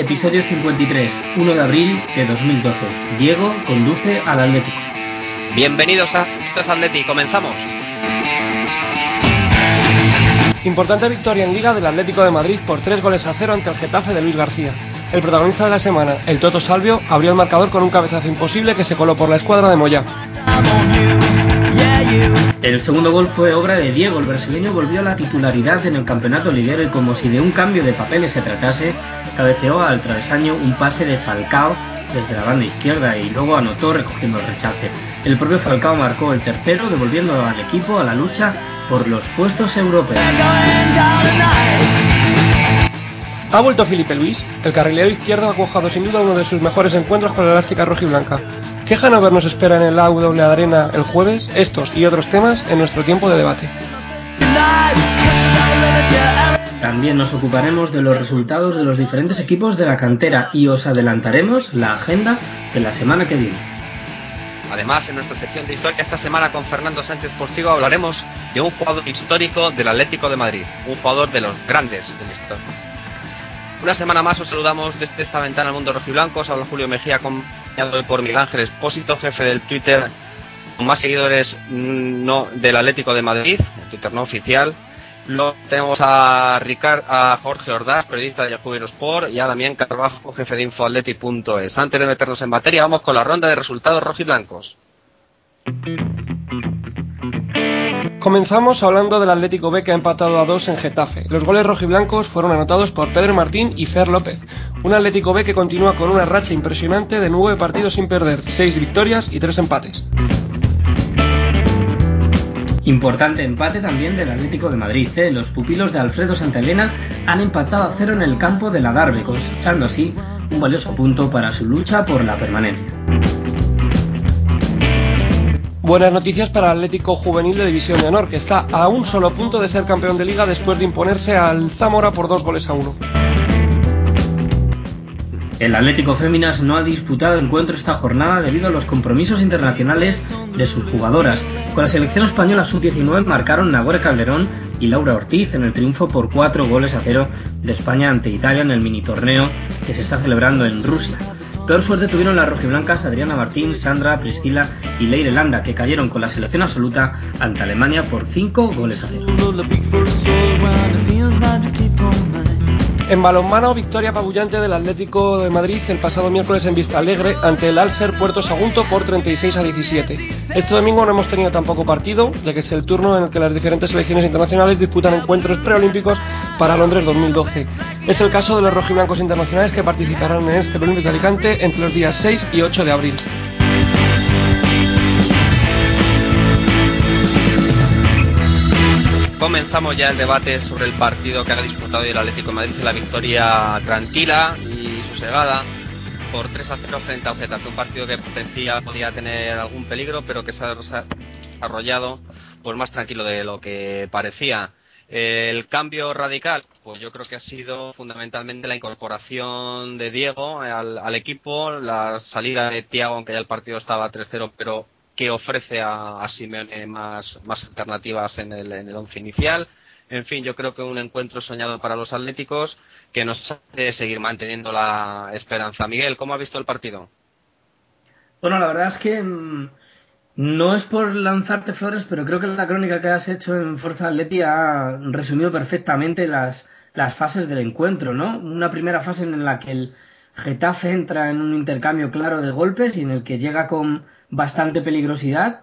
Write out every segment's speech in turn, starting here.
Episodio 53, 1 de abril de 2012. Diego conduce al Atlético. Bienvenidos a Esto es Atleti, comenzamos. Importante victoria en Liga del Atlético de Madrid por 3 goles a 0 ante el Getafe de Luis García. El protagonista de la semana, el Toto Salvio, abrió el marcador con un cabezazo imposible que se coló por la escuadra de Moya. El segundo gol fue obra de Diego. El brasileño volvió a la titularidad en el campeonato liguero y como si de un cambio de papeles se tratase, cabeceó al travesaño un pase de Falcao desde la banda izquierda y luego anotó recogiendo el rechace. El propio Falcao marcó el tercero, devolviendo al equipo a la lucha por los puestos europeos. Ha vuelto Felipe Luis. El carrilero izquierdo ha cuajado sin duda uno de sus mejores encuentros con la elástica rojiblanca. ¿Qué Hanover nos espera en el AW Arena el jueves? Estos y otros temas en nuestro tiempo de debate. También nos ocuparemos de los resultados de los diferentes equipos de la cantera y os adelantaremos la agenda de la semana que viene. Además, en nuestra sección de historia esta semana con Fernando Sánchez Postigo hablaremos de un jugador histórico del Atlético de Madrid, un jugador de los grandes de la historia. Una semana más os saludamos desde esta ventana al mundo rojiblanco. Os habla Julio Mejía, acompañado por Miguel Ángel Espósito, jefe del Twitter con más seguidores mm, no del Atlético de Madrid, el Twitter no oficial. Luego tenemos a, Ricard, a Jorge Ordaz, periodista de Yahoo Sport, y a Damián Carvajo, jefe de InfoAtleti.es. Antes de meternos en materia, vamos con la ronda de resultados rojiblancos. Comenzamos hablando del Atlético B que ha empatado a dos en Getafe. Los goles rojiblancos fueron anotados por Pedro Martín y Fer López. Un Atlético B que continúa con una racha impresionante de nueve partidos sin perder, seis victorias y tres empates. Importante empate también del Atlético de Madrid. ¿eh? Los pupilos de Alfredo Santelena han empatado a cero en el campo de la Darbe, cosechando así un valioso punto para su lucha por la permanencia. Buenas noticias para el Atlético Juvenil de División de Honor, que está a un solo punto de ser campeón de liga después de imponerse al Zamora por dos goles a uno. El Atlético Féminas no ha disputado encuentro esta jornada debido a los compromisos internacionales de sus jugadoras. Con la selección española sub-19 marcaron Nagore Calderón y Laura Ortiz en el triunfo por cuatro goles a cero de España ante Italia en el mini torneo que se está celebrando en Rusia. Peor suerte tuvieron las rojiblancas Adriana Martín, Sandra, Priscila y Leire Landa, que cayeron con la selección absoluta ante Alemania por 5 goles a cero. En balonmano, victoria apabullante del Atlético de Madrid el pasado miércoles en Vista Alegre ante el Alser Puerto Sagunto por 36 a 17. Este domingo no hemos tenido tampoco partido, ya que es el turno en el que las diferentes selecciones internacionales disputan encuentros preolímpicos para Londres 2012. Es el caso de los rojiblancos internacionales que participarán en este preolímpico de Alicante entre los días 6 y 8 de abril. Comenzamos ya el debate sobre el partido que ha disputado el Atlético de Madrid, la victoria tranquila y sosegada por 3 a 0 frente a Fue Un partido que parecía podía tener algún peligro, pero que se ha desarrollado pues más tranquilo de lo que parecía. El cambio radical, pues yo creo que ha sido fundamentalmente la incorporación de Diego al, al equipo, la salida de Tiago, aunque ya el partido estaba 3-0, pero que ofrece a, Simeone más, más alternativas en el, en el once inicial. En fin, yo creo que un encuentro soñado para los atléticos que nos hace seguir manteniendo la esperanza. Miguel, ¿cómo ha visto el partido? Bueno, la verdad es que mm, no es por lanzarte flores, pero creo que la crónica que has hecho en Fuerza Atleti ha resumido perfectamente las, las fases del encuentro, ¿no? Una primera fase en la que el Getafe entra en un intercambio claro de golpes y en el que llega con bastante peligrosidad.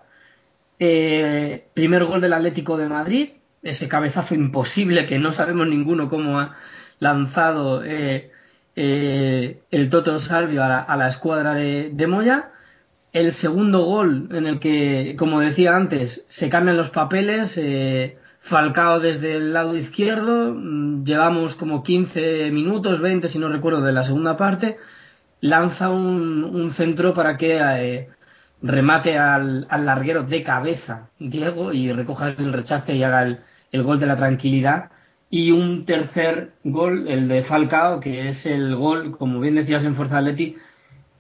Eh, primer gol del Atlético de Madrid, ese cabezazo imposible que no sabemos ninguno cómo ha lanzado eh, eh, el Toto Salvio a la, escuadra de, de, Moya. El segundo gol en el que, como decía antes, se cambian los papeles. Falcao desde el lado izquierdo, mm, llevamos como 15 minutos, 20 si no recuerdo de la segunda parte, lanza un, un centro para que remate al, larguero de cabeza Diego y recoja el rechace y haga el, gol de la tranquilidad. Y un tercer gol, el de Falcao, que es el gol, como bien decías en Fuerza Atleti,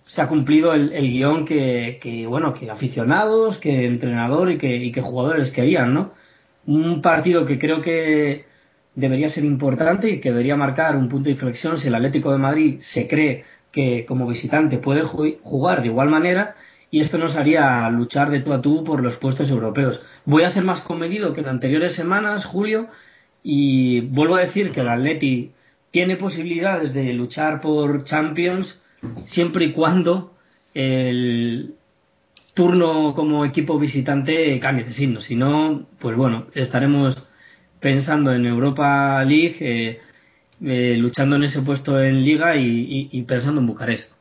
se ha cumplido el, guion que, que, bueno, que aficionados, que entrenador y que, y que jugadores querían, ¿no? Un partido que creo que debería ser importante y que debería marcar un punto de inflexión si el Atlético de Madrid se cree que como visitante puede jugar de igual manera y esto nos haría luchar de tú a tú por los puestos europeos. Voy a ser más comedido que en anteriores semanas, Julio, y vuelvo a decir que el Atleti tiene posibilidades de luchar por Champions siempre y cuando el turno como equipo visitante cambie de signo. Si no, pues bueno, estaremos pensando en Europa League, eh, eh, luchando en ese puesto en Liga y pensando en Bucarest.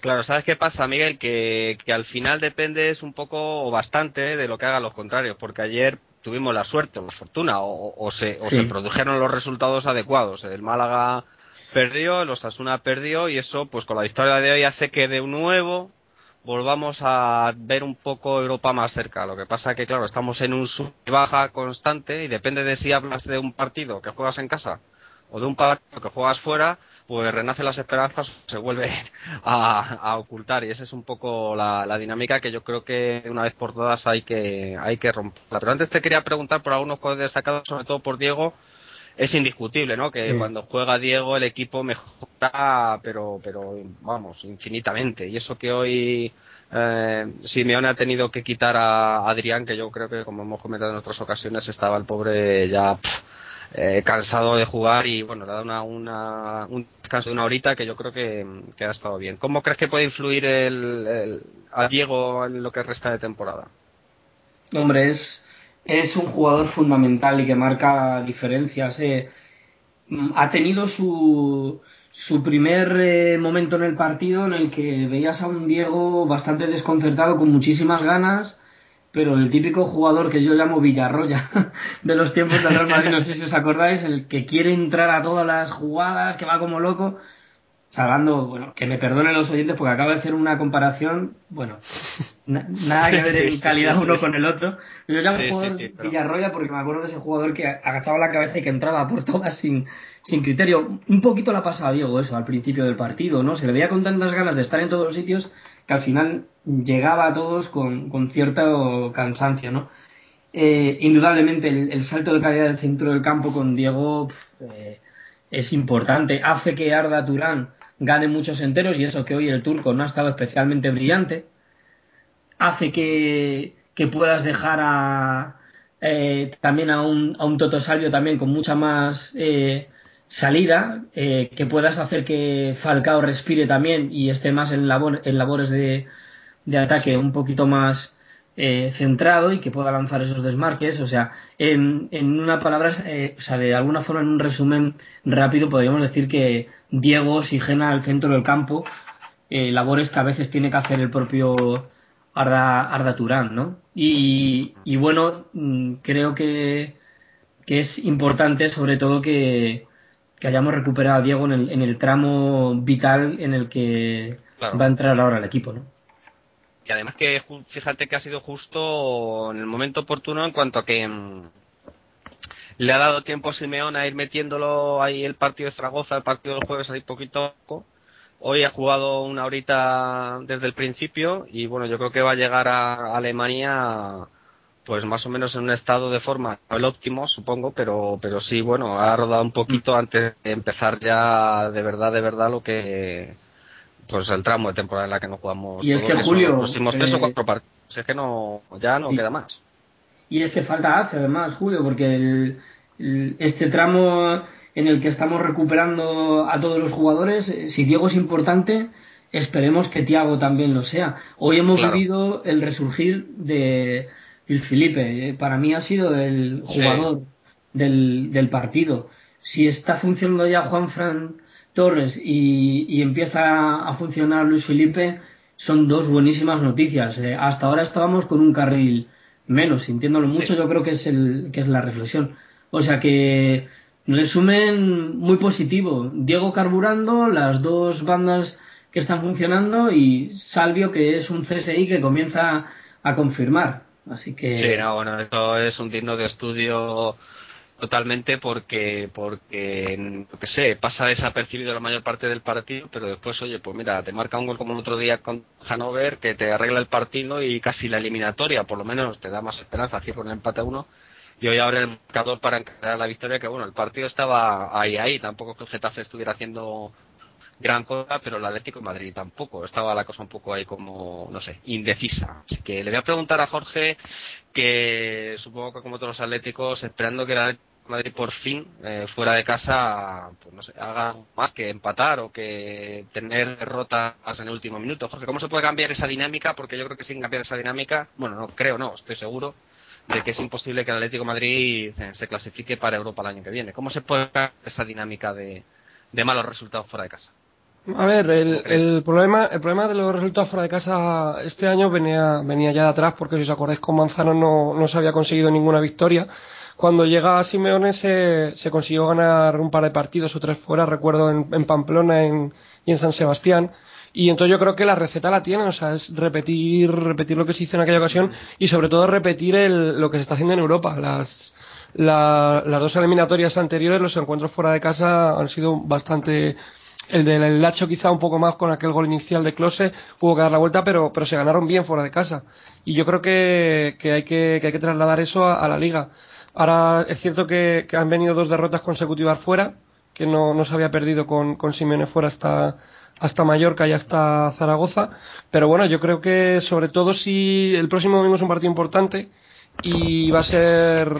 Claro, ¿sabes qué pasa, Miguel? Que, al final dependes un poco o bastante de lo que hagan los contrarios, porque ayer tuvimos la suerte o la fortuna, o, se, o se produjeron los resultados adecuados. El Málaga perdió, el Osasuna perdió, y eso, pues con la victoria de hoy, hace que de nuevo volvamos a ver un poco Europa más cerca. Lo que pasa que, claro, estamos en un sub baja constante y depende de si hablas de un partido que juegas en casa o de un partido que juegas fuera, pues renace las esperanzas, se vuelve a, ocultar y esa es un poco la, dinámica que yo creo que una vez por todas hay que hay que romperla. Pero antes te quería preguntar por algunos jugadores destacados, sobre todo por Diego. Es indiscutible, ¿no? Que cuando juega Diego el equipo mejora, pero pero vamos, infinitamente. Y eso que hoy eh, Simeone ha tenido que quitar a Adrián, que yo creo que como hemos comentado en otras ocasiones estaba el pobre ya eh, cansado de jugar y bueno, le ha dado una, un descanso de una horita que yo creo que, ha estado bien. ¿Cómo crees que puede influir el, a Diego en lo que resta de temporada? Hombre, es, es un jugador fundamental y que marca diferencias. Eh. Ha tenido su, su primer eh, momento en el partido en el que veías a un Diego bastante desconcertado, con muchísimas ganas, pero el típico jugador que yo llamo Villarroya de los tiempos del Real Madrid, no sé si os acordáis, el que quiere entrar a todas las jugadas, que va como loco, salvando, bueno, que me perdonen los oyentes porque acabo de hacer una comparación, bueno, nada que ver en calidad uno con el otro. Yo llamo jugador Villarroya porque me acuerdo de ese jugador que agachaba la cabeza y que entraba por todas sin, sin criterio. Un poquito la pasaba Diego eso al principio del partido, ¿no? Se le veía con tantas ganas de estar en todos los sitios que al final llegaba a todos con, con cierto cansancio, ¿no? Eh, indudablemente el, salto de calidad del centro del campo con Diego eh, es importante. Hace que Arda Turán gane muchos enteros y eso que hoy el turco no ha estado especialmente brillante. Hace que, que puedas dejar a, eh, también a un, a un Toto Salvio también con mucha más salida, eh, que puedas hacer que Falcao respire también y esté más en, en labores de, de ataque un poquito más eh, centrado y que pueda lanzar esos desmarques. O sea, en, en una palabra, eh, o sea, de alguna forma, en un resumen rápido, podríamos decir que Diego oxigena al centro del campo labores que a veces tiene que hacer el propio Arda, Arda Turán, ¿no? Y, y bueno, mm, creo que, que es importante sobre todo que, que hayamos recuperado a Diego en el, en el tramo vital en el que va a entrar ahora el equipo, ¿no? Y además que fíjate que ha sido justo en el momento oportuno en cuanto a que mm, le ha dado tiempo a Simeón a ir metiéndolo ahí el partido de Zaragoza, el partido del jueves ahí poquito. Hoy ha jugado una horita desde el principio y bueno, yo creo que va a llegar a Alemania pues más o menos en un estado de forma, no el óptimo, supongo, pero, pero sí, bueno, ha rodado un poquito antes de empezar ya de verdad, de verdad lo que, pues el tramo de temporada en la que no jugamos. Y es que Julio. Los próximos tres o eh, cuatro partidos, es que no, ya no queda más. Y es que falta hace además, Julio, porque el, este tramo en el que estamos recuperando a todos los jugadores, eh, si Diego es importante, esperemos que Tiago también lo sea. Hoy hemos vivido el resurgir de el Felipe, eh, para mí ha sido el jugador del, del, partido. Si está funcionando ya Juan Fran Torres y, y, empieza a funcionar Luis Felipe, son dos buenísimas noticias. Eh, hasta ahora estábamos con un carril menos, sintiéndolo mucho, yo creo que es, el, que es la reflexión. O sea que, resumen muy positivo. Diego carburando, las dos bandas que están funcionando y Salvio, que es un CSI que comienza a confirmar. Así que. Sí, no, bueno, esto es un digno de estudio totalmente porque, porque, lo que sé, pasa desapercibido la mayor parte del partido, pero después, oye, pues mira, te marca un gol como el otro día con Hanover que te arregla el partido y casi la eliminatoria, por lo menos te da más esperanza, aquí con el empate a uno. y hoy abre el marcador para encarar la victoria, que bueno, el partido estaba ahí, ahí, tampoco que el Getafe estuviera haciendo gran cosa, pero el Atlético de Madrid tampoco, estaba la cosa un poco ahí como, no sé, indecisa. Así que le voy a preguntar a Jorge, que supongo que como todos los atléticos, esperando que el Atlético Madrid por fin, eh, fuera de casa, pues no sé, haga más que empatar o que tener derrotas en el último minuto. Jorge, ¿cómo se puede cambiar esa dinámica? Porque yo creo que sin cambiar esa dinámica, bueno, no creo, no, estoy seguro, de que es imposible que el Atlético de Madrid eh, se clasifique para Europa el año que viene. ¿Cómo se puede cambiar esa dinámica de malos resultados fuera de casa? A ver, el, el, problema, el problema de los resultados fuera de casa este año venía, venía ya de atrás, porque si os acordáis con Manzano no, no se había conseguido ninguna victoria. Cuando llega a Simeone se, se consiguió ganar un par de partidos o tres fuera, recuerdo en, en Pamplona en, y en San Sebastián. Y entonces yo creo que la receta la tiene, o sea, es repetir, repetir lo que se hizo en aquella ocasión y sobre todo repetir el, lo que se está haciendo en Europa. Las, la, las dos eliminatorias anteriores, los encuentros fuera de casa han sido bastante el del Lacho quizá un poco más con aquel gol inicial de Close, hubo que dar la vuelta, pero, pero se ganaron bien fuera de casa. Y yo creo que, que, hay, que, que hay que trasladar eso a, la liga. Ahora es cierto que, han venido dos derrotas consecutivas fuera, que no, no se había perdido con, con Simeone fuera hasta, hasta Mallorca y hasta Zaragoza. Pero bueno, yo creo que sobre todo si el próximo domingo un partido importante, y va a ser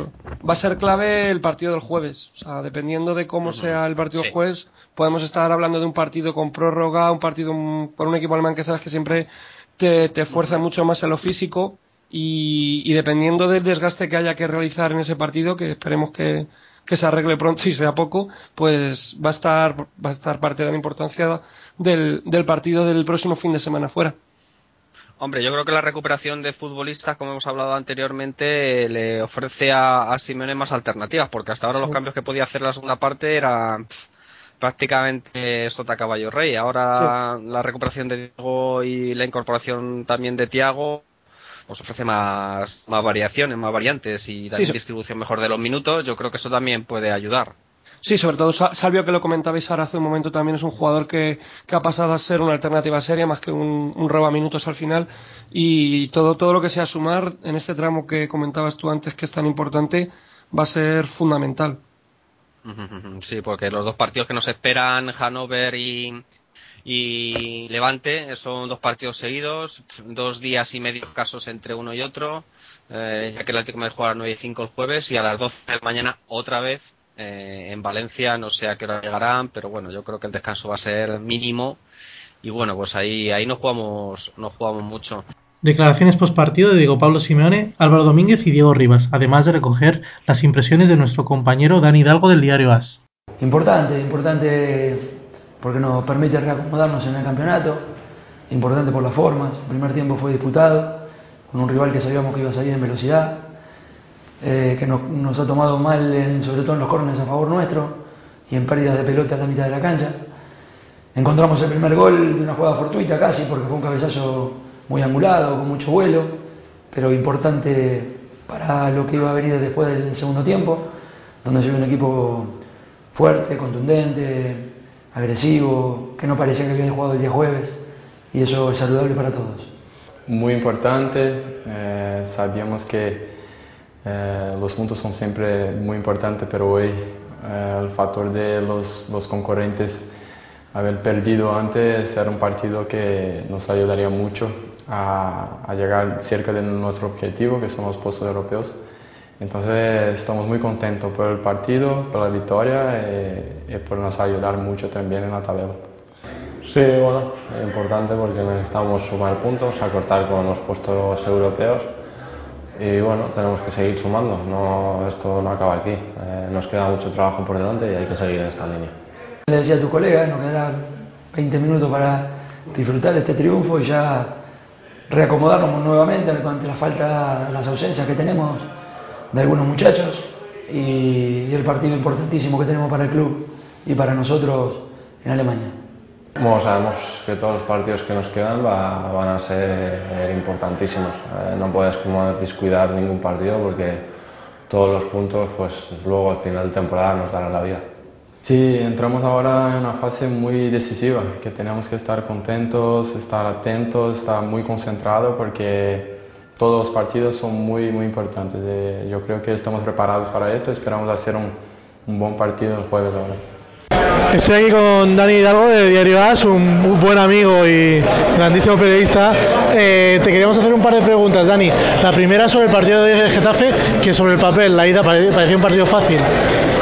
va a ser clave el partido del jueves. O sea, dependiendo de cómo sea el partido del jueves, podemos estar hablando de un partido con prórroga, un partido con un equipo alemán que sabes que siempre te, te fuerza mucho más en lo físico y, y, dependiendo del desgaste que haya que realizar en ese partido, que esperemos que, que se arregle pronto y sea poco, pues va a estar va a estar parte de la importancia del, del partido del próximo fin de semana fuera. Hombre, yo creo que la recuperación de futbolistas, como hemos hablado anteriormente, le ofrece a, a Simeone más alternativas, porque hasta ahora sí. los cambios que podía hacer la segunda parte eran prácticamente sota caballo rey. Ahora sí. la recuperación de Diego y la incorporación también de Tiago pues ofrece más, más variaciones, más variantes y también sí, distribución mejor de los minutos. Yo creo que eso también puede ayudar. Sí, sobre todo Salvio, que lo comentabais ahora hace un momento, también es un jugador que, que ha pasado a ser una alternativa seria más que un, un roba minutos al final. Y todo, todo lo que sea sumar en este tramo que comentabas tú antes, que es tan importante, va a ser fundamental. Sí, porque los dos partidos que nos esperan, Hannover y, y Levante, son dos partidos seguidos, dos días y medio casos entre uno y otro, eh, ya que el Atlético me juega a las 9 y 5 el jueves y a las 12 de la mañana otra vez eh, en Valencia, no sé a qué hora llegarán, pero bueno, yo creo que el descanso va a ser mínimo y bueno, pues ahí ahí no jugamos no jugamos mucho. Declaraciones post partido de Diego Pablo Simeone, Álvaro Domínguez y Diego Rivas, además de recoger las impresiones de nuestro compañero Dani Hidalgo del diario AS. Importante, importante porque nos permite reacomodarnos en el campeonato, importante por las formas, el primer tiempo fue disputado, con un rival que sabíamos que iba a salir en velocidad, eh, que nos, ha tomado mal, en, sobre todo en los córneres a favor nuestro y en pérdidas de pelota a la mitad de la cancha. Encontramos el primer gol de una jugada fortuita casi, porque fue un cabezazo muy angulado, con mucho vuelo, pero importante para lo que iba a venir después del segundo tiempo, donde se vio un equipo fuerte, contundente, agresivo, que no parecía que habían jugado el día jueves, y eso es saludable para todos. Muy importante, eh, sabíamos que eh, los puntos son siempre muy importantes, pero hoy eh, el factor de los, los, concurrentes haber perdido antes era un partido que nos ayudaría mucho a, a, llegar cerca de nuestro objetivo, que son los puestos europeos. Entonces estamos muy contentos por el partido, por la victoria y, y por nos ayudar mucho también en la tabla. Sí, bueno, es importante porque necesitamos sumar puntos, acortar con los puestos europeos y bueno, tenemos que seguir sumando, no, esto no acaba aquí, eh, nos queda mucho trabajo por delante y hay que seguir en esta línea. Le decía a tu colega, nos quedan 20 minutos para disfrutar este triunfo y ya reacomodarnos nuevamente ante la falta, las ausencias que tenemos de algunos muchachos y, y el partido importantísimo que tenemos para el club y para nosotros en Alemania. Bueno, sabemos que todos los partidos que nos quedan va, van a ser importantísimos. Eh, no puedes como descuidar ningún partido porque todos los puntos, pues luego al final de temporada nos darán la vida. Sí, entramos ahora en una fase muy decisiva, que tenemos que estar contentos, estar atentos, estar muy concentrados porque todos los partidos son muy, muy importantes. Eh, yo creo que estamos preparados para esto, esperamos hacer un, un buen partido el jueves ahora. Estoy aquí con Dani Hidalgo de Diario As, un buen amigo y grandísimo periodista. Eh, te queríamos hacer un par de preguntas, Dani. La primera sobre el partido de Getafe, que sobre el papel la ida parecía un partido fácil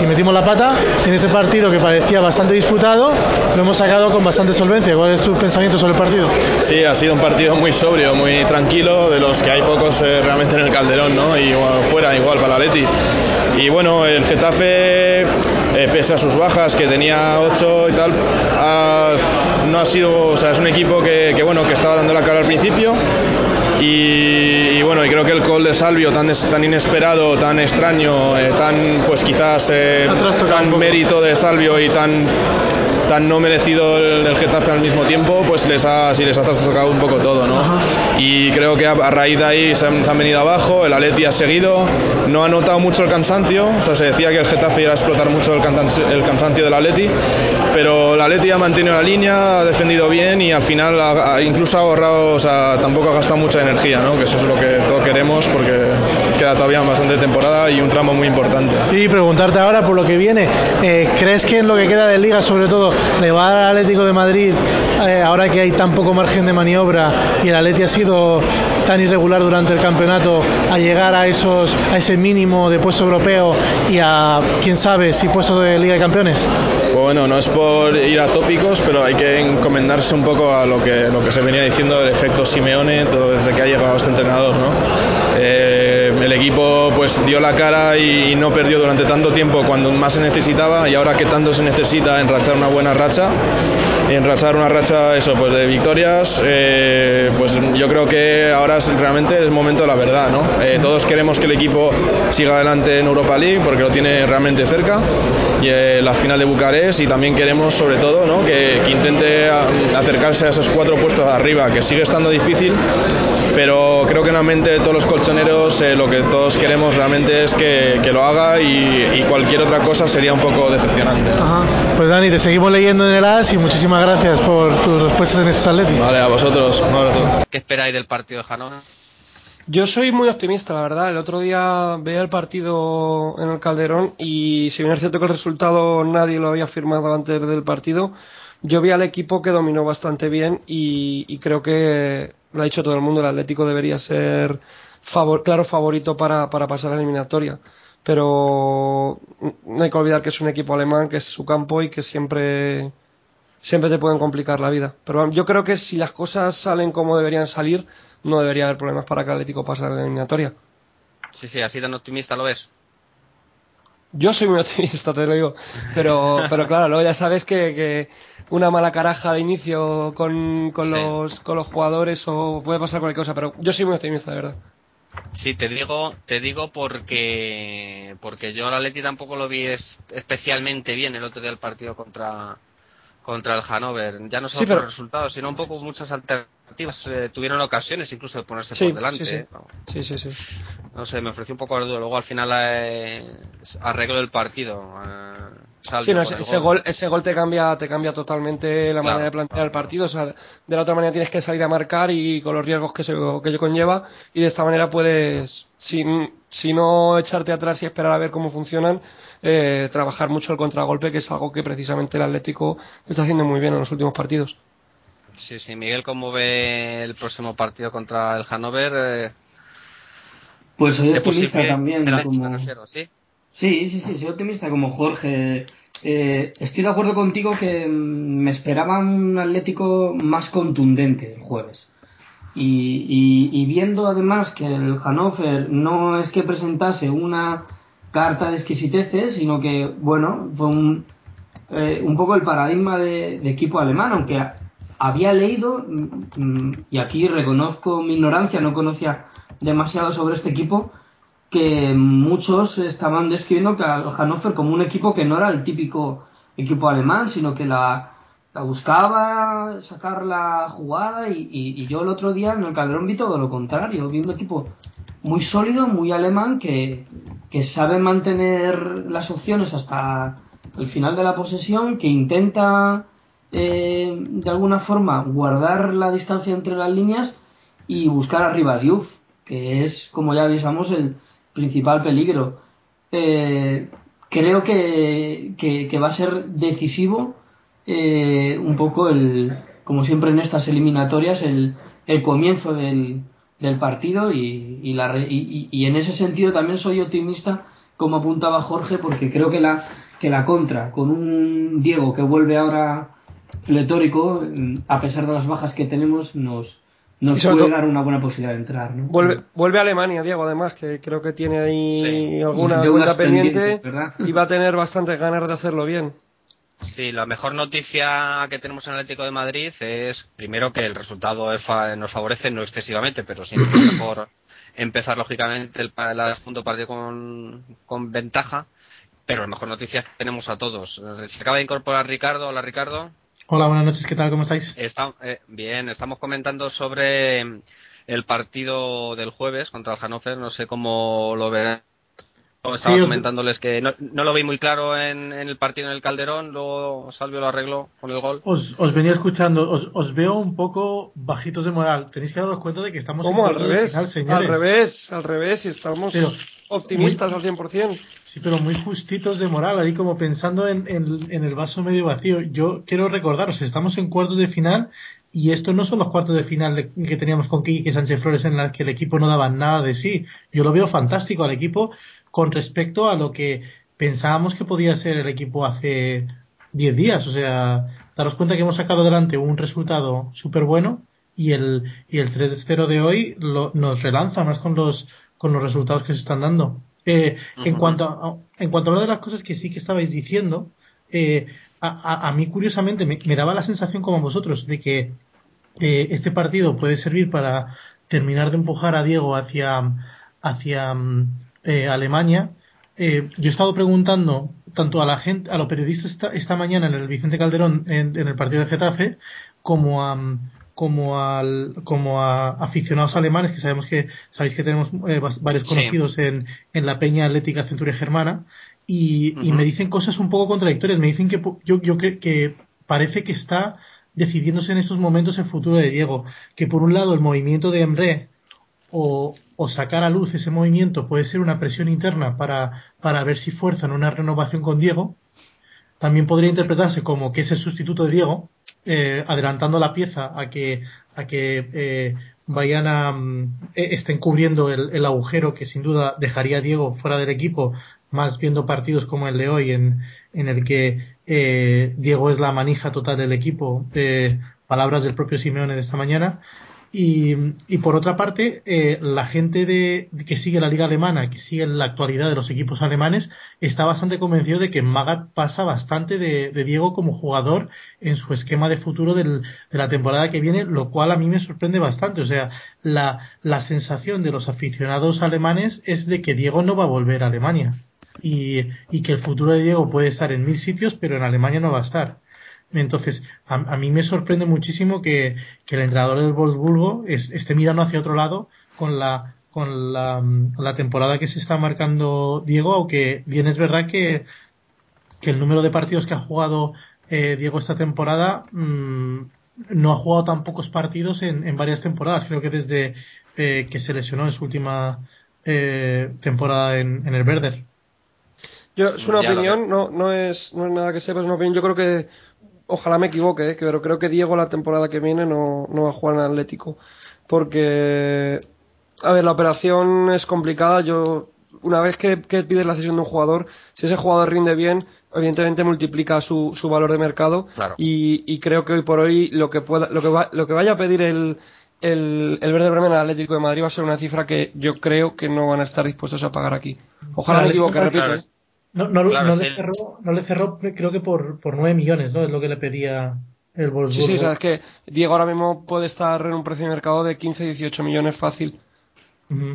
y metimos la pata. En ese partido que parecía bastante disputado, lo hemos sacado con bastante solvencia. ¿Cuál es tu pensamiento sobre el partido? Sí, ha sido un partido muy sobrio, muy tranquilo, de los que hay pocos eh, realmente en el Calderón, ¿no? Y fuera igual para la Leti. Y bueno, el Getafe eh, pese a sus bajas, que tenía 8 y tal, no ha sido, o sea, es un equipo que, bueno, que estaba dando la cara al principio y, bueno, y creo que el gol de Salvio tan, tan inesperado, tan extraño, eh, tan pues quizás eh, tan mérito de Salvio y tan tan no merecido el, Getafe al mismo tiempo, pues les ha, sí les ha trastocado un poco todo, ¿no? Y creo que a, raíz de ahí se han, venido abajo, el Atleti ha seguido, no ha notado mucho el cansancio, o sea, se decía que el Getafe iba a explotar mucho el, cansancio, el cansancio del Atleti, pero el Atleti ha mantenido la línea, ha defendido bien y al final incluso ha ahorrado, o sea, tampoco ha gastado mucha energía, ¿no? Que eso es lo que todos queremos porque queda todavía bastante temporada y un tramo muy importante. Sí, preguntarte ahora por lo que viene, eh, ¿crees que en lo que queda de liga, sobre todo, le va al Atlético de Madrid, eh, ahora que hay tan poco margen de maniobra y el Atleti ha sido tan irregular durante el campeonato, a llegar a esos a ese mínimo de puesto europeo y a quién sabe si puesto de Liga de Campeones? Bueno, no es por ir a tópicos, pero hay que encomendarse un poco a lo que lo que se venía diciendo del efecto Simeone todo desde que ha llegado este entrenador, ¿no? Eh, el equipo pues dio la cara y no perdió durante tanto tiempo cuando más se necesitaba y ahora que tanto se necesita enrachar una buena racha enrachar una racha eso pues de victorias eh, pues yo creo que ahora es realmente el momento de la verdad ¿no? Eh, todos queremos que el equipo siga adelante en Europa League porque lo tiene realmente cerca y eh, la final de Bucarest y también queremos sobre todo ¿no? que, que, intente acercarse a esos cuatro puestos arriba que sigue estando difícil pero creo que en la mente de todos los colchoneros lo que todos queremos realmente es que, que lo haga y, y, cualquier otra cosa sería un poco decepcionante pues Dani te seguimos leyendo en el AS y muchísimas gracias por tus respuestas en este Atleti. Vale, a vosotros. ¿Qué esperáis del partido de Hannover? Yo soy muy optimista, la verdad. El otro día veía el partido en el Calderón y si bien es cierto que el resultado nadie lo había firmado antes del partido, yo vi al equipo que dominó bastante bien y, creo que lo ha dicho todo el mundo, el Atlético debería ser claro favorito para, para pasar a la eliminatoria. Pero no hay que olvidar que es un equipo alemán, que es su campo y que siempre siempre te pueden complicar la vida. Pero yo creo que si las cosas salen como deberían salir, no debería haber problemas para que Atlético pase a la eliminatoria. Sí, sí, así tan optimista lo ves. Yo soy muy optimista, te lo digo. Pero, pero claro, luego ya sabes que, que una mala caraja de inicio con, con, los, con los jugadores o puede pasar cualquier cosa, pero yo soy muy optimista, de verdad. Sí, te digo, te digo porque porque yo al Atleti tampoco lo vi especialmente bien el otro día del partido contra contra el Hannover. Ya no solo por los resultados, sino un poco muchas alternativas. Eh, tuvieron ocasiones incluso de ponerse por delante. Sí sí. sí, sí. No sé, me ofreció un poco de duda. Luego al final eh, arreglo el partido. Eh, sí, no, ese, gol. ese gol te cambia te cambia totalmente la manera de plantear el partido. O sea, de la otra manera tienes que salir a marcar y con los riesgos que, se, que ello conlleva. Y de esta manera puedes, sin, si no echarte atrás y esperar a ver cómo funcionan, eh, trabajar mucho el contragolpe, que es algo que precisamente el Atlético está haciendo muy bien en los últimos partidos. Sí, sí, Miguel, ¿cómo ve el próximo partido contra el Hannover? Eh, pues soy optimista también. ¿sí? ¿sí? sí, sí, soy optimista como Jorge. Eh, estoy de acuerdo contigo que mm, me esperaba un Atlético más contundente el jueves. Y, y, viendo además que el Hannover no es que presentase una carta de exquisiteces, sino que, bueno, fue un, eh, un poco el paradigma de, equipo alemán, aunque había leído, mm, y aquí reconozco mi ignorancia, no conocía demasiado sobre este equipo, que muchos estaban describiendo que al Hannover como un equipo que no era el típico equipo alemán, sino que la, la buscaba sacar la jugada y, y, yo el otro día en el Calderón vi todo lo contrario, vi un equipo muy sólido, muy alemán, que, que sabe mantener las opciones hasta el final de la posesión, que intenta eh, de alguna forma guardar la distancia entre las líneas y buscar arriba a Diouf, que es, como ya avisamos, el principal peligro. Eh, creo que, que, va a ser decisivo eh, un poco el, como siempre en estas eliminatorias, el, el comienzo del, del partido y, la, y, y, en ese sentido también soy optimista como apuntaba Jorge porque creo que la que la contra con un Diego que vuelve ahora pletórico a pesar de las bajas que tenemos nos nos puede dar una buena posibilidad de entrar ¿no? vuelve vuelve a Alemania Diego además que creo que tiene ahí alguna cuenta pendiente y va a tener bastantes ganas de hacerlo bien Sí, la mejor noticia que tenemos en el Atlético de Madrid es, primero, que el resultado nos favorece, no excesivamente, pero siempre es mejor empezar, lógicamente, el, el segundo partido con, con ventaja. Pero la mejor noticia que tenemos a todos. Se acaba de incorporar Ricardo. Hola, Ricardo. Hola, buenas noches. ¿Qué tal? ¿Cómo estáis? Está, eh, bien, estamos comentando sobre el partido del jueves contra el Hannover. No sé cómo lo verán estaba comentándoles que no, lo vi muy claro en, el partido en el Calderón, luego Salvio lo arregló con el gol. Os, venía escuchando, os, veo un poco bajitos de moral. Tenéis que daros cuenta de que estamos ¿Cómo? al revés, al revés, al revés, y estamos optimistas al 100%. Sí, pero muy justitos de moral, ahí como pensando en, en el vaso medio vacío. Yo quiero recordaros, estamos en cuartos de final y estos no son los cuartos de final que teníamos con Kiki Sánchez Flores en las que el equipo no daba nada de sí. Yo lo veo fantástico al equipo con respecto a lo que pensábamos que podía ser el equipo hace 10 días. O sea, daros cuenta que hemos sacado adelante un resultado súper bueno y el, y el 3-0 de hoy lo, nos relanza más con los, con los resultados que se están dando. Eh, en, cuanto a, en cuanto a una de las cosas que sí que estabais diciendo, eh, a, a, mí curiosamente me, daba la sensación como vosotros de que eh, este partido puede servir para terminar de empujar a Diego hacia, hacia mm, eh, Alemania. Eh, yo he estado preguntando tanto a la gente, a los periodistas esta, mañana en el Vicente Calderón en, el partido de Getafe, como a como al como a aficionados alemanes que sabemos que sabéis que tenemos eh, varios conocidos en, en la Peña Atlética Centuria Germana y, me dicen cosas un poco contradictorias. Me dicen que yo, yo que, que parece que está decidiéndose en estos momentos el futuro de Diego. Que por un lado el movimiento de Emre o, o sacar a luz ese movimiento puede ser una presión interna para, para ver si fuerzan una renovación con Diego. También podría interpretarse como que es el sustituto de Diego, eh, adelantando la pieza a que, a que eh, vayan a mm, e, estén cubriendo el, el, agujero que sin duda dejaría a Diego fuera del equipo, más viendo partidos como el de hoy, en, en el que eh, Diego es la manija total del equipo, palabras del propio Simeone de esta mañana. Y, y por otra parte, eh, la gente de, que sigue la liga alemana, que sigue la actualidad de los equipos alemanes, está bastante convencido de que Magat pasa bastante de, Diego como jugador en su esquema de futuro de la temporada que viene, lo cual a mí me sorprende bastante. O sea, la, la sensación de los aficionados alemanes es de que Diego no va a volver a Alemania. Y, y que el futuro de Diego puede estar en mil sitios, pero en Alemania no va a estar. Entonces, a, a, mí me sorprende muchísimo que, que el entrenador del Wolfsburgo esté mirando hacia otro lado con la con la, la, temporada que se está marcando Diego, aunque bien es verdad que, que el número de partidos que ha jugado eh, Diego esta temporada mmm, no ha jugado tan pocos partidos en, en varias temporadas. Creo que desde eh, que se lesionó en su última eh, temporada en, en el Werder. Yo, es una opinión, no, no, es, no es nada que sepa, es una opinión. Yo creo que ojalá me equivoque, ¿eh? pero creo que Diego la temporada que viene no, no va a jugar en Atlético. Porque, a ver, la operación es complicada. Yo, una vez que, que pides la cesión de un jugador, si ese jugador rinde bien, evidentemente multiplica su, su valor de mercado. Y, y creo que hoy por hoy lo que, pueda, lo que, va, lo que vaya a pedir el, el, el Verde Bremen al Atlético de Madrid va a ser una cifra que yo creo que no van a estar dispuestos a pagar aquí. Ojalá me equivoque, repito. ¿eh? No, no, no, le cerró, no le cerró, creo que por, por 9 millones, ¿no? Es lo que le pedía el Wolfsburgo. Sí, sí, sabes que Diego ahora mismo puede estar en un precio de mercado de 15, 18 millones fácil.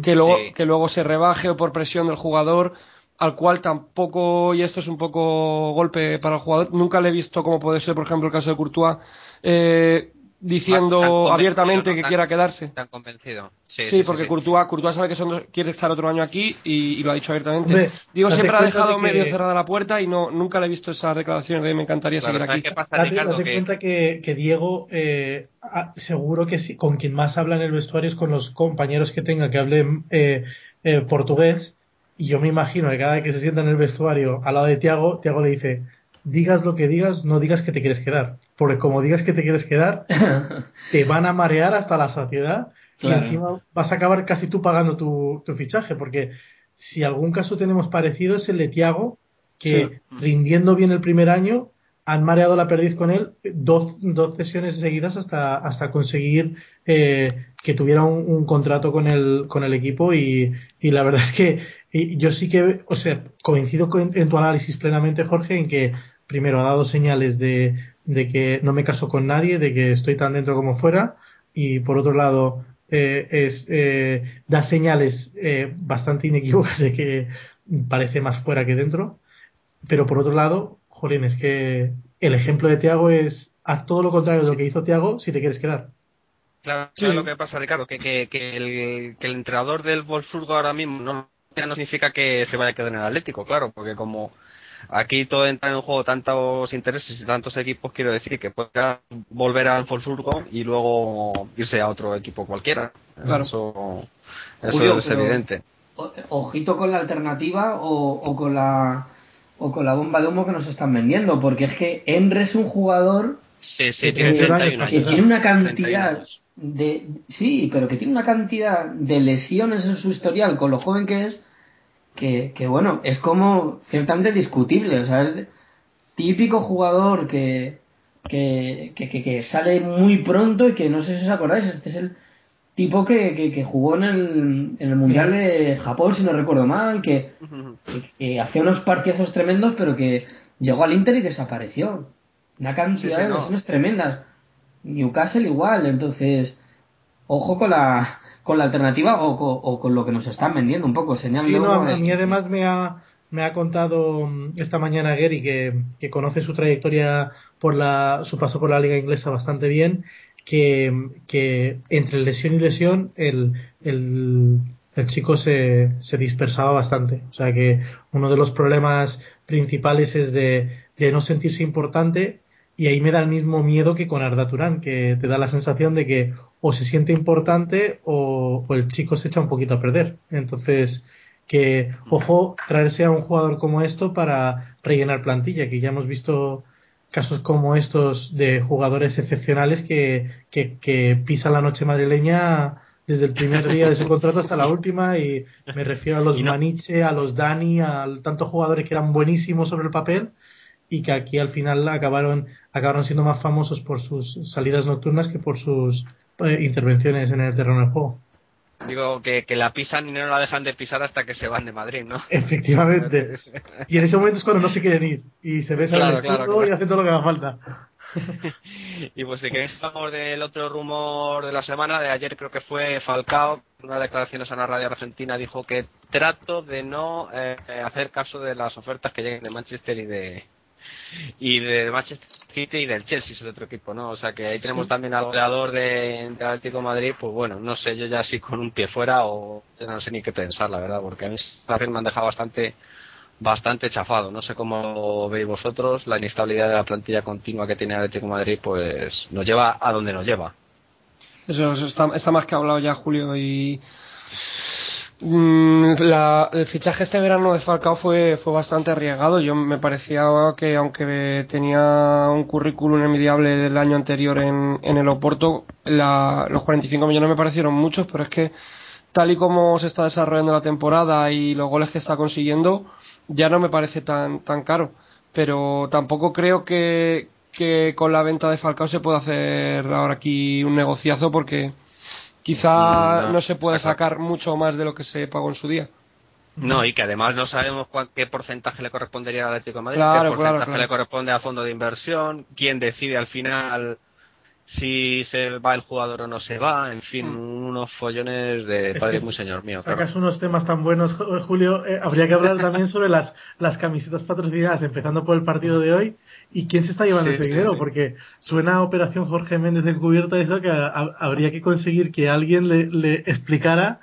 que, luego, que luego se rebaje o por presión del jugador, al cual tampoco, y esto es un poco golpe para el jugador, nunca le he visto como puede ser, por ejemplo, el caso de Courtois, eh, diciendo abiertamente que quiera quedarse. Tan convencido. Sí, porque Courtois, sabe que son quiere estar otro año aquí y, lo ha dicho abiertamente. Digo, siempre ha dejado medio cerrada la puerta y no nunca le he visto esas declaraciones de me encantaría seguir aquí. Pasa, Ricardo, date, cuenta que, que Diego, eh, ah, seguro que sí, con quien más habla en el vestuario es con los compañeros que tenga que hablen eh, eh, portugués. Y yo me imagino que cada vez que se sienta en el vestuario al lado de Tiago, Tiago le dice, digas lo que digas, no digas que te quieres quedar. Porque como digas que te quieres quedar, te van a marear hasta la saciedad y encima vas a acabar casi tú pagando tu, tu fichaje. Porque si algún caso tenemos parecido es el de Tiago, que rindiendo bien el primer año han mareado la perdiz con él dos, dos sesiones seguidas hasta, hasta conseguir eh, que tuviera un, contrato con el, con el equipo y, y la verdad es que yo sí que, o sea, coincido con, en tu análisis plenamente, Jorge, en que primero ha dado señales de, de que no me caso con nadie, de que estoy tan dentro como fuera y por otro lado eh, es, eh, da señales eh, bastante inequívocas de que parece más fuera que dentro, pero por otro lado Jolín, es que el ejemplo de Tiago es haz todo lo contrario de lo que hizo Tiago si te quieres quedar. Claro, lo que pasa, Ricardo, que, que, que, el, que el entrenador del Wolfsburgo ahora mismo no, no significa que se vaya a quedar en el Atlético, claro, porque como aquí todo entra en juego tantos intereses y tantos equipos, quiero decir que puede volver al Wolfsburgo y luego irse a otro equipo cualquiera. Claro. Eso, eso es evidente. Ojito con la alternativa o, o con la o con la bomba de humo que nos están vendiendo, porque es que Emre es un jugador que, tiene una cantidad de sí, pero que tiene una cantidad de lesiones en su historial con lo joven que es que, que bueno, es como ciertamente discutible, o sea, es típico jugador que que, que, que, sale muy pronto y que no sé si os acordáis, este es el tipo que, que, jugó en el, en el Mundial de Japón, si no recuerdo mal, que, hacía unos partidazos tremendos, pero que llegó al Inter y desapareció. Una cantidad de lesiones tremendas. Newcastle igual, entonces, ojo con la con la alternativa o, o, con lo que nos están vendiendo un poco. Señal sí, a mí además me ha, me ha contado mm, esta mañana Gary que, que conoce su trayectoria por la, su paso por la liga inglesa bastante bien que, que entre lesión y lesión el, el, el chico se, se, dispersaba bastante. O sea que uno de los problemas principales es de, de, no sentirse importante y ahí me da el mismo miedo que con Arda Turán, que te da la sensación de que o se siente importante o, o el chico se echa un poquito a perder. Entonces, que ojo traerse a un jugador como esto para rellenar plantilla, que ya hemos visto casos como estos de jugadores excepcionales que, que, que pisan la noche madrileña desde el primer día de su contrato hasta la última y me refiero a los Maniche, a los Dani, a tantos jugadores que eran buenísimos sobre el papel y que aquí al final acabaron acabaron siendo más famosos por sus salidas nocturnas que por sus eh, intervenciones en el terreno de juego. Digo que, que, la pisan y no la dejan de pisar hasta que se van de Madrid, ¿no? Efectivamente. y en ese momento es cuando no se quieren ir. Y se besan claro, el claro, y hacen todo lo que haga falta. y pues si queréis hablamos del otro rumor de la semana, de ayer creo que fue Falcao, en unas declaraciones a la radio argentina dijo que trato de no eh, hacer caso de las ofertas que lleguen de Manchester y de, y de Manchester City y del Chelsea, es el otro equipo, ¿no? O sea que ahí tenemos también al goleador de, de Atlético Madrid, pues bueno, no sé, yo ya así con un pie fuera o no sé ni qué pensar, la verdad, porque a mí me han dejado bastante bastante chafado. No sé cómo veis vosotros, la inestabilidad de la plantilla continua que tiene Atlético Madrid, pues nos lleva a donde nos lleva. Eso, está, está más que hablado ya, Julio, y la, el fichaje este verano de Falcao fue, fue bastante arriesgado. Yo me parecía que, aunque tenía un currículum envidiable del año anterior en, en el Oporto, la, los 45 millones me parecieron muchos, pero es que tal y como se está desarrollando la temporada y los goles que está consiguiendo, ya no me parece tan, tan caro. Pero tampoco creo que, que con la venta de Falcao se pueda hacer ahora aquí un negociazo porque quizá no, se pueda sacar mucho más de lo que se pagó en su día. No, y que además no sabemos qué porcentaje le correspondería al Atlético de Madrid, qué porcentaje le corresponde al fondo de inversión, quién decide al final si se va el jugador o no se va, en fin, mm. unos follones de padre muy señor mío. Sacas unos temas tan buenos, Julio. Eh, habría que hablar también sobre las, las camisetas patrocinadas, empezando por el partido de hoy, y quién se está llevando ese dinero, porque suena a Operación Jorge Méndez encubierta eso que habría que conseguir que alguien le, le explicara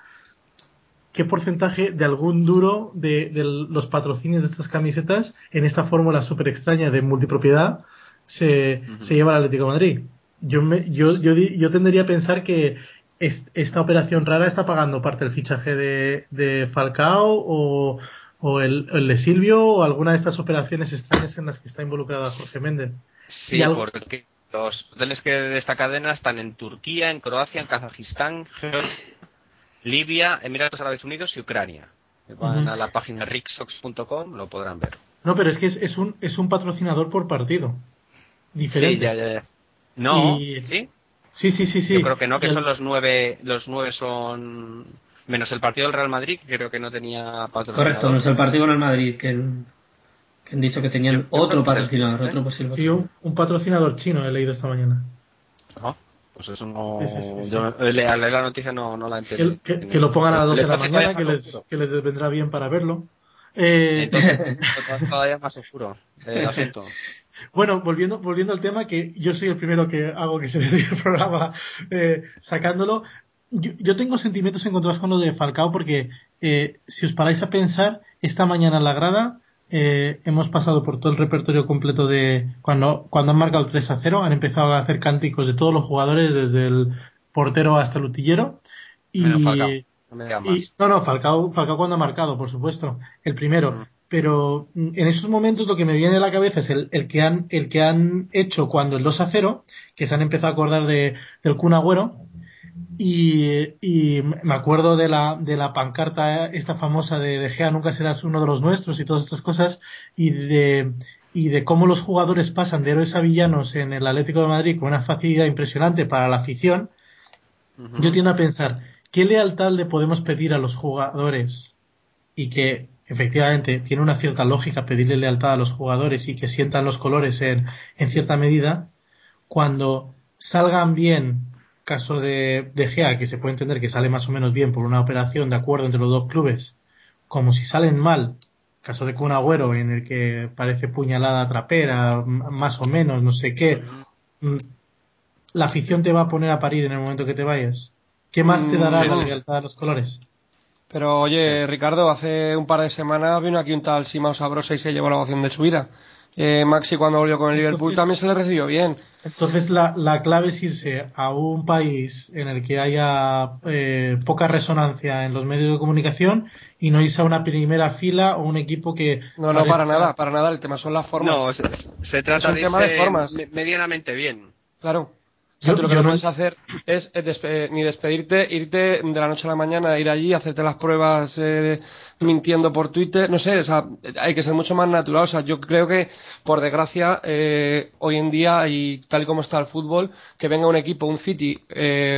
qué porcentaje de algún duro de, de, los patrocinios de estas camisetas en esta fórmula súper extraña de multipropiedad se, se lleva al Atlético de Madrid yo, me, yo, yo, yo tendría a pensar que esta operación rara está pagando parte del fichaje de, de Falcao o, o el, el, de Silvio o alguna de estas operaciones extrañas en las que está involucrada Jorge Méndez. Sí, porque los hoteles que de esta cadena están en Turquía, en Croacia, en Kazajistán, Libia, Emiratos Árabes Unidos y Ucrania. Van a la página rixox.com, lo podrán ver. No, pero es que es, es, un, es un patrocinador por partido. Diferente. Sí, ya, ya. No, ¿sí? Sí, sí, sí, sí. Yo creo que no, que son los nueve, los nueve son menos el partido del Real Madrid, que creo que no tenía patrocinador. Correcto, menos el partido del Madrid, que, han dicho que tenían otro patrocinador, otro posible. Sí, un, patrocinador chino he leído esta mañana. Ah, pues eso no. Yo al leer la noticia no, no la entiendo. Que, que, lo pongan a las 12 de la mañana, que les, que les vendrá bien para verlo. Eh... Entonces, todavía más oscuro. Eh, lo siento. Bueno, volviendo, volviendo al tema, que yo soy el primero que hago que se vea el programa eh, sacándolo. Yo, yo, tengo sentimientos encontrados con lo de Falcao porque, eh, si os paráis a pensar, esta mañana en la grada eh, hemos pasado por todo el repertorio completo de cuando, cuando han marcado el 3 a 0, han empezado a hacer cánticos de todos los jugadores, desde el portero hasta el utillero. Y, no, no, Falcao, Falcao cuando ha marcado, por supuesto, el primero. Mm pero en esos momentos lo que me viene a la cabeza es el, el, que han el que han hecho cuando el 2 a 0 que se han empezado a acordar de, del Kun Agüero y, y, me acuerdo de la de la pancarta esta famosa de De Gea nunca serás uno de los nuestros y todas estas cosas y de y de cómo los jugadores pasan de héroes a villanos en el Atlético de Madrid con una facilidad impresionante para la afición yo tiendo a pensar qué lealtad le podemos pedir a los jugadores y que efectivamente tiene una cierta lógica pedirle lealtad a los jugadores y que sientan los colores en, en cierta medida, cuando salgan bien, caso de, de Gea, que se puede entender que sale más o menos bien por una operación de acuerdo entre los dos clubes, como si salen mal, caso de Kun Agüero, en el que parece puñalada trapera, más o menos, no sé qué, mm, la afición te va a poner a parir en el momento que te vayas. ¿Qué más te mm, dará la lealtad a los colores? Pero oye, Ricardo, hace un par de semanas vino aquí un tal Simao Sabrosa y se llevó la ovación de su vida. Eh, Maxi cuando volvió con el Liverpool también se le recibió bien. Entonces la, la clave es irse a un país en el que haya eh, poca resonancia en los medios de comunicación y no irse a una primera fila o un equipo que... No, no, para nada, para nada, el tema son las formas. No, se, trata de, tema de formas. medianamente bien. Claro lo que no puedes hacer es eh, ni despedirte, irte de la noche a la mañana, ir allí, hacerte las pruebas eh, mintiendo por Twitter, no sé, o sea, hay que ser mucho más natural. O sea, yo creo que, por desgracia, eh, hoy en día, y tal y como está el fútbol, que venga un equipo, un City,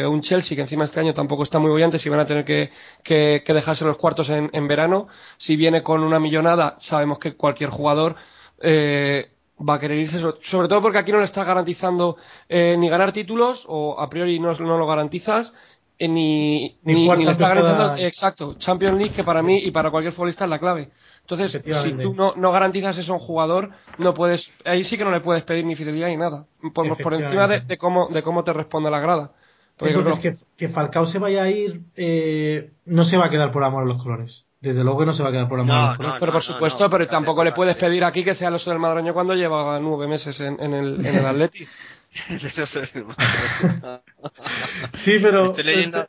un Chelsea, que encima este año tampoco está muy bollante, si van a tener que, que, que dejarse los cuartos en, en verano, si viene con una millonada, sabemos que cualquier jugador eh, va a querer irse, sobre todo porque aquí no le estás garantizando eh, ni ganar títulos, o a priori no, no lo garantizas, eh, ni, ni, ni, le estás garantizando, exacto, Champions League, que para mí y para cualquier futbolista es la clave. Entonces, si tú no, no garantizas eso a un jugador, no puedes, ahí sí que no le puedes pedir ni fidelidad ni nada, por, por encima de, cómo, de cómo te responde la grada. Entonces, que, que Falcao se vaya a ir, eh, no se va a quedar por amor a los colores. Desde luego que no se va a quedar por la no, pero por supuesto, pero tampoco le puedes pedir aquí que sea el oso del Madroño cuando lleva nueve meses en, en el, en el Atleti. sí, pero... Estoy leyendo...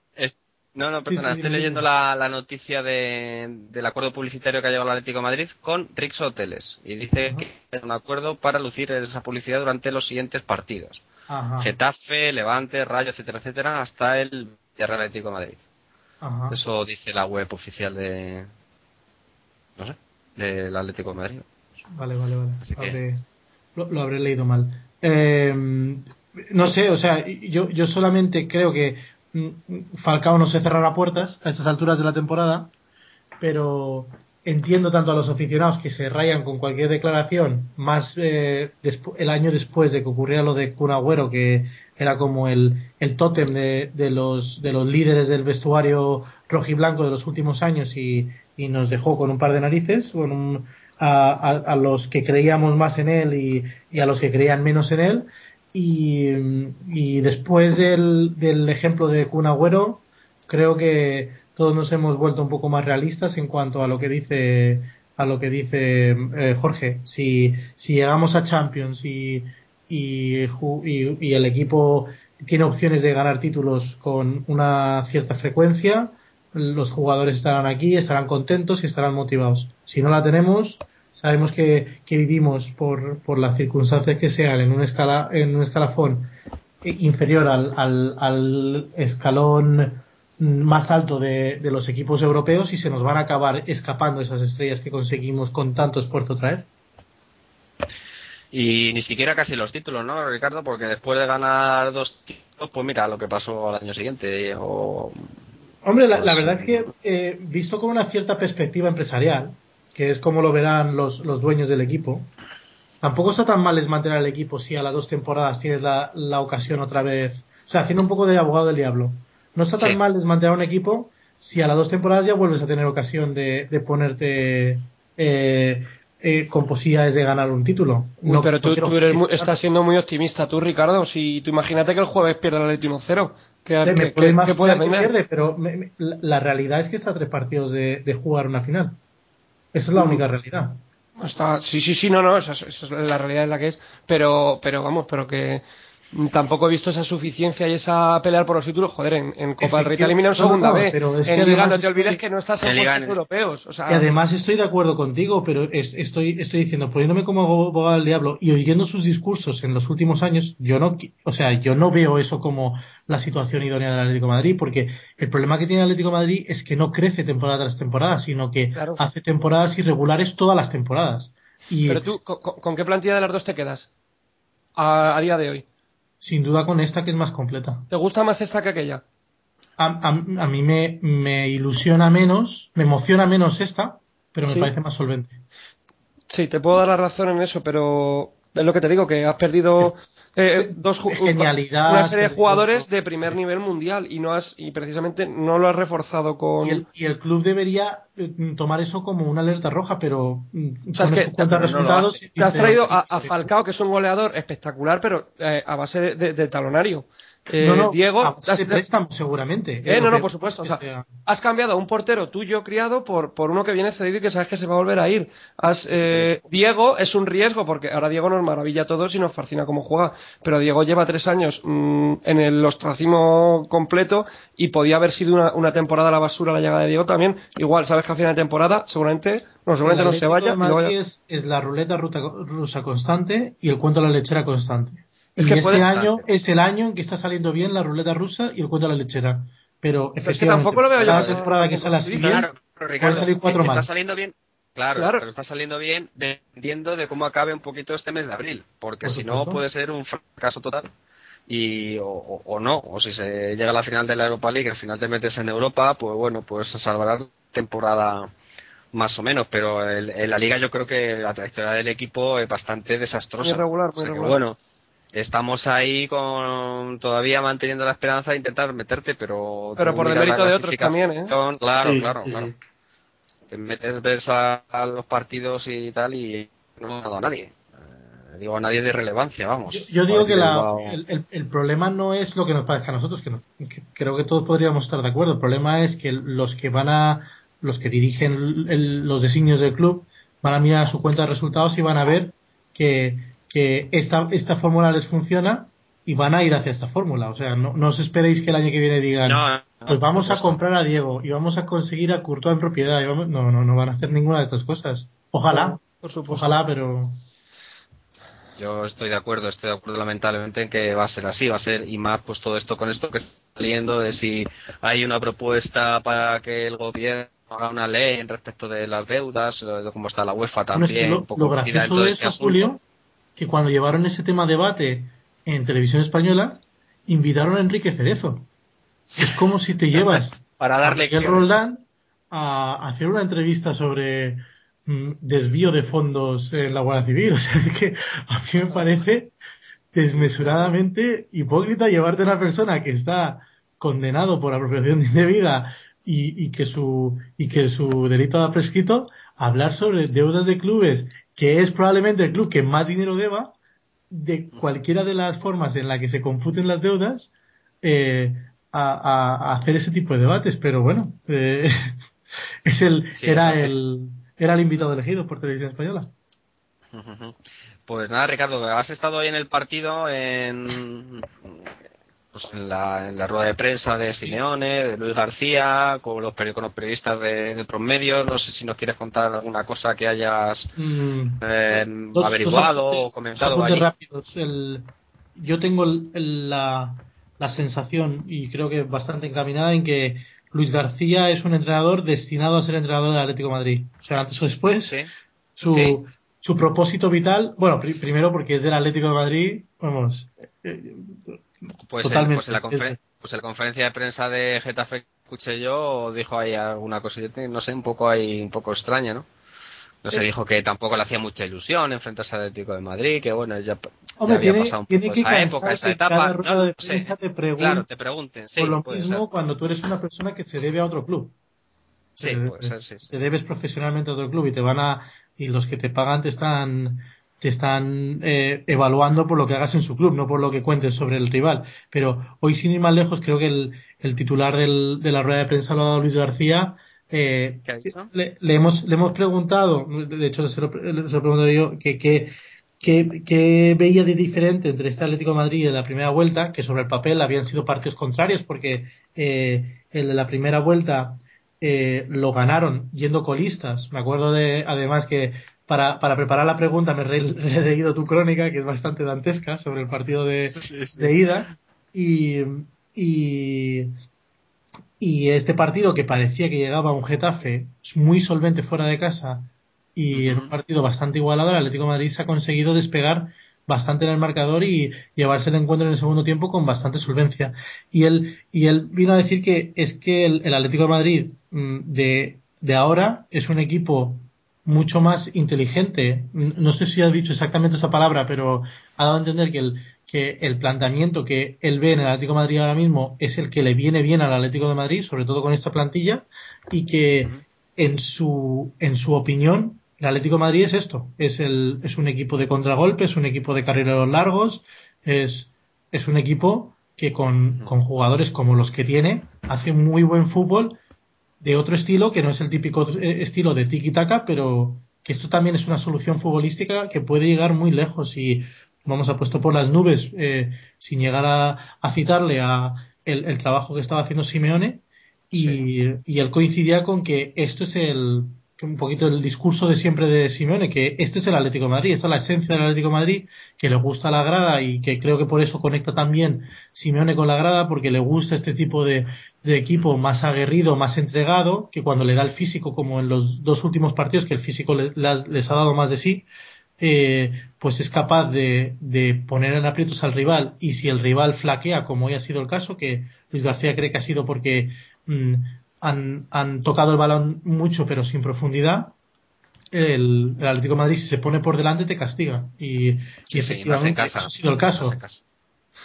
No, no, perdona, estoy leyendo la, la noticia de, del acuerdo publicitario que ha llevado el Atlético de Madrid con Rix Hoteles. Y dice que es un acuerdo para lucir esa publicidad durante los siguientes partidos. Getafe, Levante, Rayo, etcétera, etcétera, hasta el Real Atlético de Madrid. Eso dice la web oficial de. No sé, del Atlético de Madrid. Vale, vale, vale. lo, habré leído mal. Eh, no sé, o sea, yo, yo solamente creo que mm, Falcao no se cerrará puertas a estas alturas de la temporada, pero entiendo tanto a los aficionados que se rayan con cualquier declaración, más eh, el año después de que ocurriera lo de Kun Agüero, que era como el, el tótem de, de, los, de los líderes del vestuario rojiblanco de los últimos años y, y nos dejó con un par de narices, con un, a, a, los que creíamos más en él y, a los que creían menos en él. Y, y después del, del ejemplo de Kun Agüero, creo que todos nos hemos vuelto un poco más realistas en cuanto a lo que dice a lo que dice eh, Jorge. Si, si llegamos a Champions y, y, el equipo tiene opciones de ganar títulos con una cierta frecuencia, los jugadores estarán aquí, estarán contentos y estarán motivados. Si no la tenemos, sabemos que, que vivimos por, por las circunstancias que sean en un, escala, en un escalafón inferior al, al, al escalón más alto de, de, los equipos europeos y se nos van a acabar escapando esas estrellas que conseguimos con tanto esfuerzo traer. Y ni siquiera casi los títulos, ¿no, Ricardo? Porque después de ganar dos títulos, pues mira lo que pasó al año siguiente. O... Hombre, la, la, pues, verdad es que eh, visto con una cierta perspectiva empresarial, que es como lo verán los, los dueños del equipo, tampoco está tan mal desmantelar el equipo si a las dos temporadas tienes la, la ocasión otra vez. O sea, haciendo un poco de abogado del diablo. No está tan mal desmantelar un equipo si a las dos temporadas ya vuelves a tener ocasión de, de ponerte eh, eh, con posibilidades de ganar un título. no, pero tú, eres estás siendo muy optimista, tú, Ricardo. Si tú imagínate que el jueves pierde el Atlético 0 ¿Qué, puede pierde, pero la realidad es que está a tres partidos de, de jugar una final. Esa es la mm. única realidad. Está, sí, sí, sí, no, no, esa, es la realidad es la que es, pero, pero vamos, pero que tampoco he visto esa suficiencia y esa pelear por los títulos. Joder, en, Copa del Rey te eliminan segunda vez. Pero en Liga no te olvides que no estás en los europeos. O sea, y además estoy de acuerdo contigo, pero estoy, estoy diciendo, poniéndome como abogado del diablo y oyendo sus discursos en los últimos años, yo no, o sea, yo no veo eso como la situación idónea del Atlético de Madrid, porque el problema que tiene el Atlético de Madrid es que no crece temporada tras temporada, sino que hace temporadas irregulares todas las temporadas. Y pero tú, ¿con, qué plantilla de las dos te quedas a día de hoy? Sin duda con esta que es más completa. ¿Te gusta más esta que aquella? A, a, a mí me, me, ilusiona menos, me emociona menos esta, pero me parece más solvente. Sí, te puedo dar la razón en eso, pero es lo que te digo, que has perdido eh, dos genialidad una serie de jugadores de primer nivel mundial y no has y precisamente no lo has reforzado con y el, club debería eh, tomar eso como una alerta roja pero mm, o sea, es que, resultados te has traído a, Falcao que es un goleador espectacular pero eh, a base de talonario eh, no, no, Diego, seguramente. Eh, no, no, por supuesto. O sea, has cambiado a un portero tuyo criado por, por uno que viene cedido y que sabes que se va a volver a ir. Has, eh, Diego es un riesgo porque ahora Diego nos maravilla a todos y nos fascina cómo juega. Pero Diego lleva tres años mm, en el ostracismo completo y podía haber sido una, una, temporada a la basura la llegada de Diego también. Igual, sabes que a final de temporada seguramente no, seguramente no se vaya. Es, es la ruleta rusa constante y el cuento de la lechera constante. Es que este año es el año en que está saliendo bien la ruleta rusa y el cuento de la lechera. Pero, es que tampoco lo veo yo. La temporada que sale así, claro, Ricardo, salir cuatro está saliendo bien. Claro, pero está saliendo bien dependiendo de cómo acabe un poquito este mes de abril, porque si no puede ser un fracaso total y o, o, no, o si se llega a la final de la Europa League, al final te metes en Europa, pues bueno, pues salvará temporada más o menos, pero en la liga yo creo que la trayectoria del equipo es bastante desastrosa. Muy regular, muy regular. bueno, estamos ahí con todavía manteniendo la esperanza de intentar meterte, pero... Pero por el mérito de otros también, ¿eh? Claro, claro, claro. Te metes, ves a, los partidos y tal y no ha dado a nadie. Eh, digo, a nadie de relevancia, vamos. Yo, digo que la, el, el, problema no es lo que nos parezca a nosotros, que, creo que todos podríamos estar de acuerdo. El problema es que los que van a... los que dirigen los designios del club van a mirar a su cuenta de resultados y van a ver que que esta, esta fórmula les funciona y van a ir hacia esta fórmula. O sea, no, no os esperéis que el año que viene digan, pues vamos a comprar a Diego y vamos a conseguir a Courtois en propiedad. no, no, no van a hacer ninguna de estas cosas. Ojalá, por supuesto. Ojalá, pero... Yo estoy de acuerdo, estoy de acuerdo lamentablemente en que va a ser así, va a ser, y más pues todo esto con esto que está saliendo de si hay una propuesta para que el gobierno haga una ley en respecto de las deudas, de cómo está la UEFA también. lo, lo, gracioso de eso, Julio, que cuando llevaron ese tema a debate en televisión española, invitaron a Enrique Cerezo. Es como si te llevas para darle a Roldán a hacer una entrevista sobre mm, desvío de fondos en la Guardia Civil. O sea, es que a mí me parece desmesuradamente hipócrita llevarte a una persona que está condenado por apropiación indebida y, y que su y que su delito ha prescrito a hablar sobre deudas de clubes que es probablemente el club que más dinero deba, de cualquiera de las formas en la que se computen las deudas, eh, a, hacer ese tipo de debates. Pero bueno, eh, es el, era, el, era el invitado elegido por Televisión Española. Pues nada, Ricardo, has estado ahí en el partido en, pues en, la, en la rueda de prensa de Simeone, de Luis García, con los, con los periodistas de, de otros medios. No sé si nos quieres contar alguna cosa que hayas Mm, eh, dos- averiguado dos o comentado rápidos. El- yo tengo el- el- la, la sensación, y creo que bastante encaminada, en que Luis García es un entrenador destinado a ser entrenador del Atlético de Madrid. O sea, antes o después, Sí. su, Sí. su propósito vital, bueno, pri- primero porque es del Atlético de Madrid, vamos, eh, Pues, en, pues, en la pues en la conferencia de prensa de Getafe escuché yo dijo ahí alguna cosita, no sé, un poco ahí, un poco extraña, ¿no? No se Sí. dijo que tampoco le hacía mucha ilusión enfrentarse al Atlético de Madrid, que bueno, ya, había tiene, pasado un poco esa época, esa etapa. No, no sé. te Claro, te pregunten, sí, por lo puede mismo ser. cuando tú eres una persona que se debe a otro club. Sí, Eh, puede ser, sí, sí. te debes profesionalmente a otro club y te van a y los que te pagan te están te están eh, evaluando por lo que hagas en su club, no por lo que cuentes sobre el rival. Pero hoy, sin ir más lejos, creo que el, el titular del, de la rueda de prensa lo ha dado Luis García. Eh, ¿Qué ha dicho? le, le hemos, le hemos preguntado, de hecho se lo, se lo yo, que, que, que, que veía de diferente entre este Atlético de Madrid y la primera vuelta, que sobre el papel habían sido partidos contrarios, porque eh, el de la primera vuelta eh, lo ganaron yendo colistas. Me acuerdo de, además, que para, para preparar la pregunta me he leído tu crónica, que es bastante dantesca, sobre el partido de, de ida. Y, y, y este partido que parecía que llegaba a un Getafe muy solvente fuera de casa y en un partido bastante igualado, el Atlético de Madrid se ha conseguido despegar bastante en el marcador y llevarse el encuentro en el segundo tiempo con bastante solvencia. Y él, y él vino a decir que es que el, el Atlético de Madrid mm, de, de ahora es un equipo mucho más inteligente. No sé si ha dicho exactamente esa palabra, pero ha dado a entender que el, que el planteamiento que él ve en el Atlético de Madrid ahora mismo es el que le viene bien al Atlético de Madrid, sobre todo con esta plantilla, y que en su, en su opinión, el Atlético de Madrid es esto, es, el, es un equipo de contragolpe, es un equipo de carreros largos, es, es un equipo que con, con jugadores como los que tiene hace muy buen fútbol de otro estilo que no es el típico eh, estilo de tiki-taka, pero que esto también es una solución futbolística que puede llegar muy lejos. Y vamos a puesto por las nubes eh, sin llegar a, a citarle a el, el trabajo que estaba haciendo Simeone. Y, y él coincidía con que esto es el un poquito el discurso de siempre de Simeone, que este es el Atlético de Madrid, esta es la esencia del Atlético de Madrid, que le gusta la grada y que creo que por eso conecta también Simeone con la grada, porque le gusta este tipo de, equipo más aguerrido, más entregado, que cuando le da el físico, como en los dos últimos partidos, que el físico les ha dado más de sí, eh, pues es capaz de, de poner en aprietos al rival. Y si el rival flaquea, como hoy ha sido el caso, que Luis García cree que ha sido porque mm, han, han tocado el balón mucho pero sin profundidad, el, el Atlético de Madrid si se pone por delante te castiga y, Sí, efectivamente casa. eso ha sido el caso.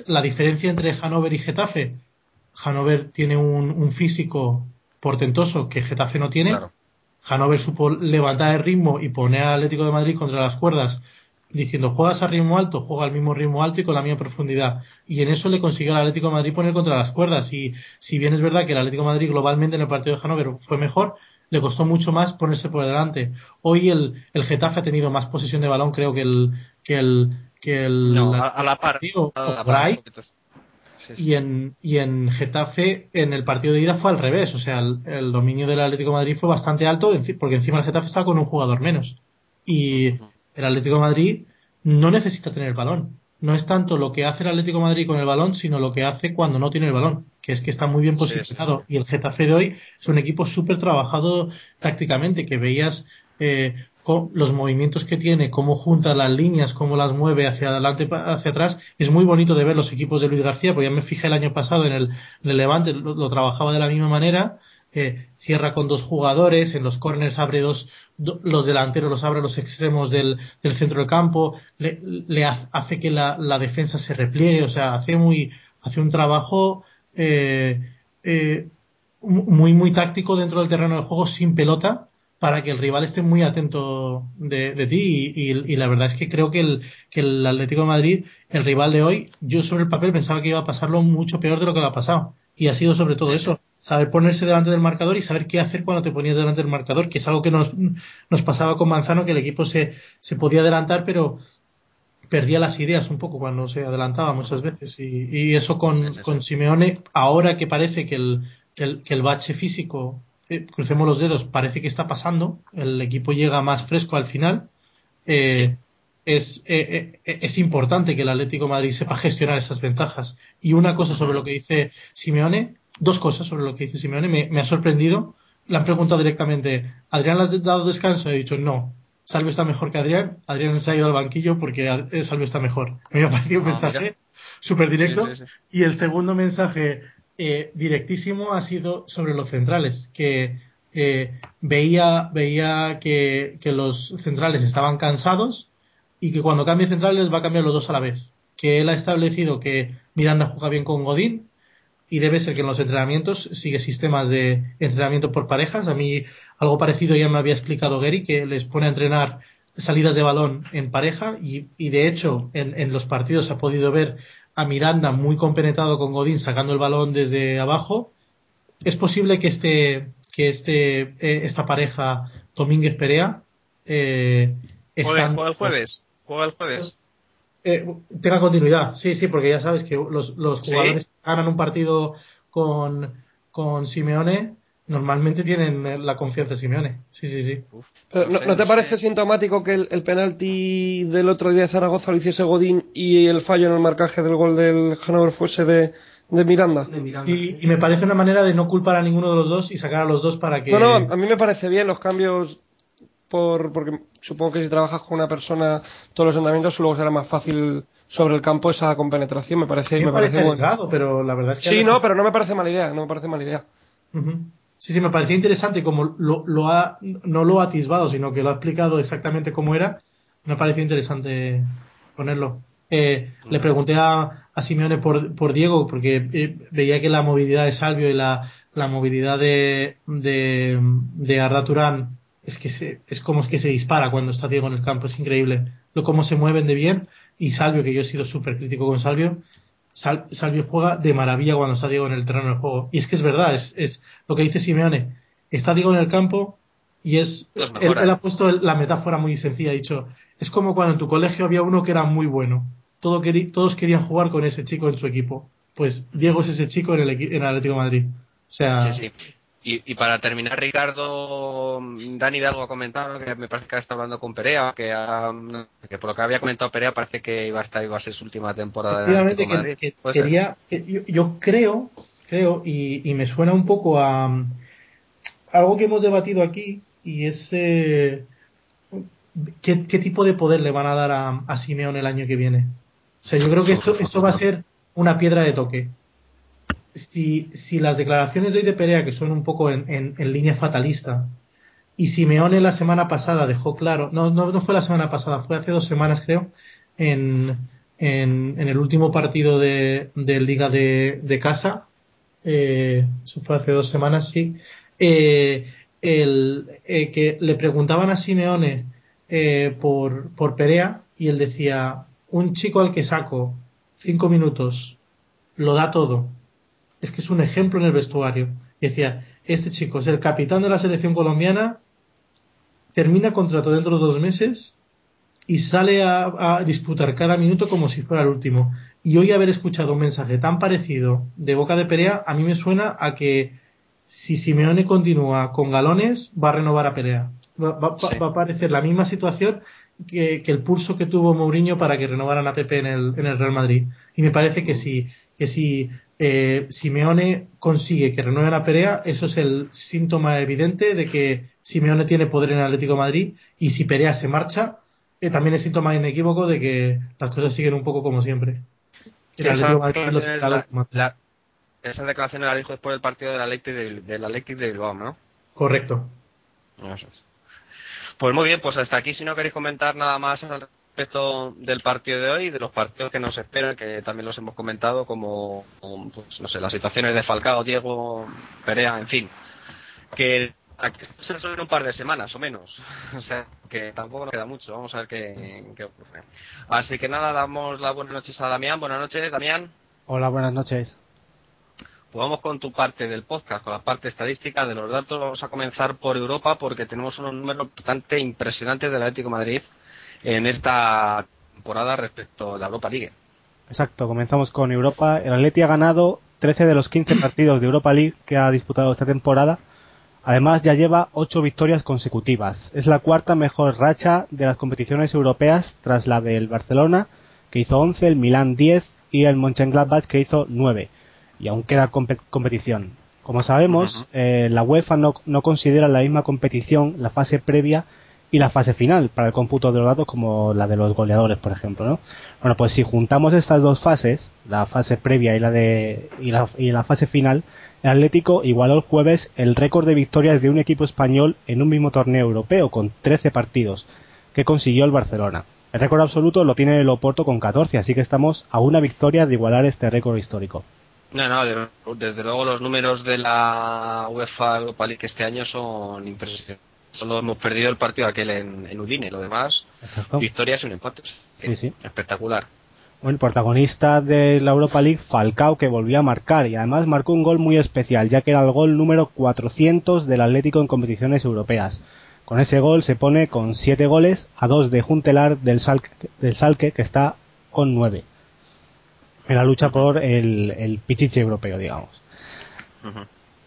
La diferencia entre Hannover y Getafe, Hannover tiene un, un físico portentoso que Getafe no tiene. Claro. Hannover supo levantar el ritmo y poner al Atlético de Madrid contra las cuerdas diciendo juegas a ritmo alto, juega al mismo ritmo alto y con la misma profundidad. Y en eso le consiguió al Atlético de Madrid poner contra las cuerdas. Y si bien es verdad que el Atlético de Madrid globalmente en el partido de Hannover fue mejor, le costó mucho más ponerse por delante. Hoy el, el Getafe ha tenido más posesión de balón, creo que el que el que el No, a, a la par. o- a la par. Sí, sí. y en, y en Getafe, en el partido de ida fue al revés. O sea, el, el dominio del Atlético de Madrid fue bastante alto, porque encima el Getafe estaba con un jugador menos. Y el Atlético de Madrid no necesita tener el balón. No es tanto lo que hace el Atlético de Madrid con el balón, sino lo que hace cuando no tiene el balón, que es que está muy bien Sí, sí, posicionado. Y el Getafe de hoy es un equipo súper trabajado tácticamente, que veías eh, los movimientos que tiene, cómo junta las líneas, cómo las mueve hacia adelante, hacia atrás. Es muy bonito de ver los equipos de Luis García, porque ya me fijé el año pasado en el, en el Levante, lo, lo trabajaba de la misma manera. Eh, cierra con dos jugadores, en los corners abre dos, do- los delanteros los abre a los extremos del, del centro del campo, le, le ha- hace que la, la defensa se repliegue, o sea, hace muy, hace un trabajo eh, eh, mu- muy muy táctico dentro del terreno de juego sin pelota para que el rival esté muy atento de, de ti y, y- y la verdad es que creo que el, que el Atlético de Madrid, el rival de hoy, yo sobre el papel pensaba que iba a pasarlo mucho peor de lo que lo ha pasado y ha sido sobre todo eso, saber ponerse delante del marcador y saber qué hacer cuando te ponías delante del marcador, que es algo que nos, nos pasaba con Manzano, que el equipo se, se podía adelantar pero perdía las ideas un poco cuando se adelantaba muchas veces. Y, y eso con, con Simeone, ahora que parece que el, que el, que el bache físico, eh, crucemos los dedos, parece que está pasando, el equipo llega más fresco al final. Eh, es, eh, es importante que el Atlético de Madrid sepa gestionar esas ventajas. Y una cosa sobre lo que dice Simeone, dos cosas sobre lo que dice Simeone, me, me ha sorprendido. Le han preguntado directamente, ¿Adrián le has dado descanso? He dicho, no, Salve está mejor que Adrián. Adrián se ha ido al banquillo porque Salve está mejor. Me ha parecido un ah, mensaje súper directo. Y el segundo mensaje eh, directísimo ha sido sobre los centrales, que eh, veía, veía que, que, los centrales estaban cansados y que cuando cambie centrales va a cambiar los dos a la vez. Que él ha establecido que Miranda juega bien con Godín y debe ser que en los entrenamientos sigue sistemas de entrenamiento por parejas. A mí algo parecido ya me había explicado Gary, que les pone a entrenar salidas de balón en pareja y, y de hecho en, en, los partidos se ha podido ver a Miranda muy compenetrado con Godín sacando el balón desde abajo. Es posible que este que este eh, esta pareja Domínguez Perea eh, están, ¿Juega el jueves? ¿Juega el jueves? Eh, tenga continuidad, sí, sí, porque ya sabes que los, los jugadores ¿Sí? Ganan un partido con, con Simeone normalmente tienen la confianza de Simeone. Sí, sí, sí. Uf, Pero, ¿no, ¿no, te parece sintomático que el, el, penalti del otro día de Zaragoza lo hiciese Godín y el fallo en el marcaje del gol del Hannover fuese de, de Miranda? De Miranda. Y, y, me parece una manera de no culpar a ninguno de los dos y sacar a los dos para que. No, no, a mí me parece bien los cambios. Por, porque supongo que si trabajas con una persona todos los entrenamientos luego será más fácil sobre el campo esa compenetración me parece me, me parece, parece bueno. pero la verdad es que sí no pero no me parece mala idea no me parece mala idea uh -huh. Sí, sí, me parecía interesante como lo, lo ha, no lo ha atisbado, sino que lo ha explicado exactamente cómo era. Me pareció interesante ponerlo. Eh, le pregunté a, a Simeone por, por Diego, porque eh, veía que la movilidad de Salvio y la, la movilidad de, de, de Arda Turán es que se, es como es que se dispara cuando está Diego en el campo, es increíble. Lo cómo se mueven de bien. Y Salvio, que yo he sido súper crítico con Salvio, Sal, Salvio juega de maravilla cuando está Diego en el terreno del juego. Y es que es verdad, es, es lo que dice Simeone. Está Diego en el campo y es. Él, él, ha puesto la metáfora muy sencilla. Ha dicho: es como cuando en tu colegio había uno que era muy bueno. Todo queri, todos querían jugar con ese chico en su equipo. Pues Diego es ese chico en el, en el Atlético de Madrid. O sea. Sí, sí. Y, y, para terminar, Ricardo, Dani Hidalgo ha comentado que me parece que está hablando con Perea, que, ha, que por lo que había comentado Perea parece que iba a estar iba a ser su última temporada. Efectivamente, que, Madrid. que quería, que yo, yo, creo, creo, y, y, me suena un poco a algo que hemos debatido aquí, y es eh, ¿qué, ¿qué, tipo de poder le van a dar a, a Simeón el año que viene. O sea, yo creo que esto, esto va a ser una piedra de toque si, si las declaraciones de hoy de Perea, que son un poco en, en, en, línea fatalista, y Simeone la semana pasada dejó claro, no, no, no fue la semana pasada, fue hace dos semanas creo, en, en, en el último partido de, de Liga de, de Casa, eh, eso fue hace dos semanas, sí, eh, el, eh, que le preguntaban a Simeone eh, por, por Perea y él decía, un chico al que saco cinco minutos lo da todo es que es un ejemplo en el vestuario. Y decía, este chico es el capitán de la selección colombiana, termina contrato dentro de dos meses y sale a, a, disputar cada minuto como si fuera el último. Y hoy haber escuchado un mensaje tan parecido de boca de Perea, a mí me suena a que si Simeone continúa con galones, va a renovar a Perea. Va, va, sí. va a parecer la misma situación que, que, el pulso que tuvo Mourinho para que renovaran a Pepe en el, en el Real Madrid. Y me parece que si, que si eh, Simeone consigue que renueve la Perea, eso es el síntoma evidente de que Simeone tiene poder en el Atlético de Madrid y si Perea se marcha, eh, también es síntoma inequívoco de que las cosas siguen un poco como siempre. Esa, la, la, esa declaración la dijo después del partido del Atlético de, del Atlético de Bilbao, ¿no? Correcto. Eso es. Pues muy bien, pues hasta aquí si no queréis comentar nada más al respecto del partido de hoy y de los partidos que nos esperan, que también los hemos comentado, como, pues, no sé, las situaciones de Falcao, Diego, Perea, en fin, que aquí se resuelven un par de semanas o menos, o sea, que tampoco nos queda mucho, vamos a ver qué, qué ocurre. Así que nada, damos las buenas noches a Damián, buenas noches, Damián. Hola, buenas noches. Pues vamos con tu parte del podcast, con la parte estadística de los datos. Vamos a comenzar por Europa porque tenemos unos números bastante impresionantes del Atlético Madrid en esta temporada respecto a la Europa League. Exacto, comenzamos con Europa. El Atleti ha ganado 13 de los 15 partidos de Europa League que ha disputado esta temporada. Además, ya lleva 8 victorias consecutivas. Es la cuarta mejor racha de las competiciones europeas tras la del Barcelona, que hizo 11, el Milan 10 y el Mönchengladbach, que hizo 9. Y aún queda competición. Como sabemos, eh, la UEFA no, no considera la misma competición la fase previa y la fase final para el cómputo de los datos como la de los goleadores, por ejemplo, ¿no? Bueno, pues si juntamos estas dos fases, la fase previa y la de y la, y la fase final, el Atlético igualó el jueves el récord de victorias de un equipo español en un mismo torneo europeo con 13 partidos que consiguió el Barcelona. El récord absoluto lo tiene el Oporto con 14, así que estamos a una victoria de igualar este récord histórico. No, no, desde luego los números de la UEFA Europa League este año son impresionantes Solo hemos perdido el partido aquel en, Udine, lo demás, victorias y un empate. Sí, sí. Espectacular. Bueno, el protagonista de la Europa League, Falcao, que volvió a marcar y además marcó un gol muy especial, ya que era el gol número 400 del Atlético en competiciones europeas. Con ese gol se pone con 7 goles a 2 de Juntelar del Salque, del Salque que está con 9. En la lucha por el, el pichiche europeo, digamos.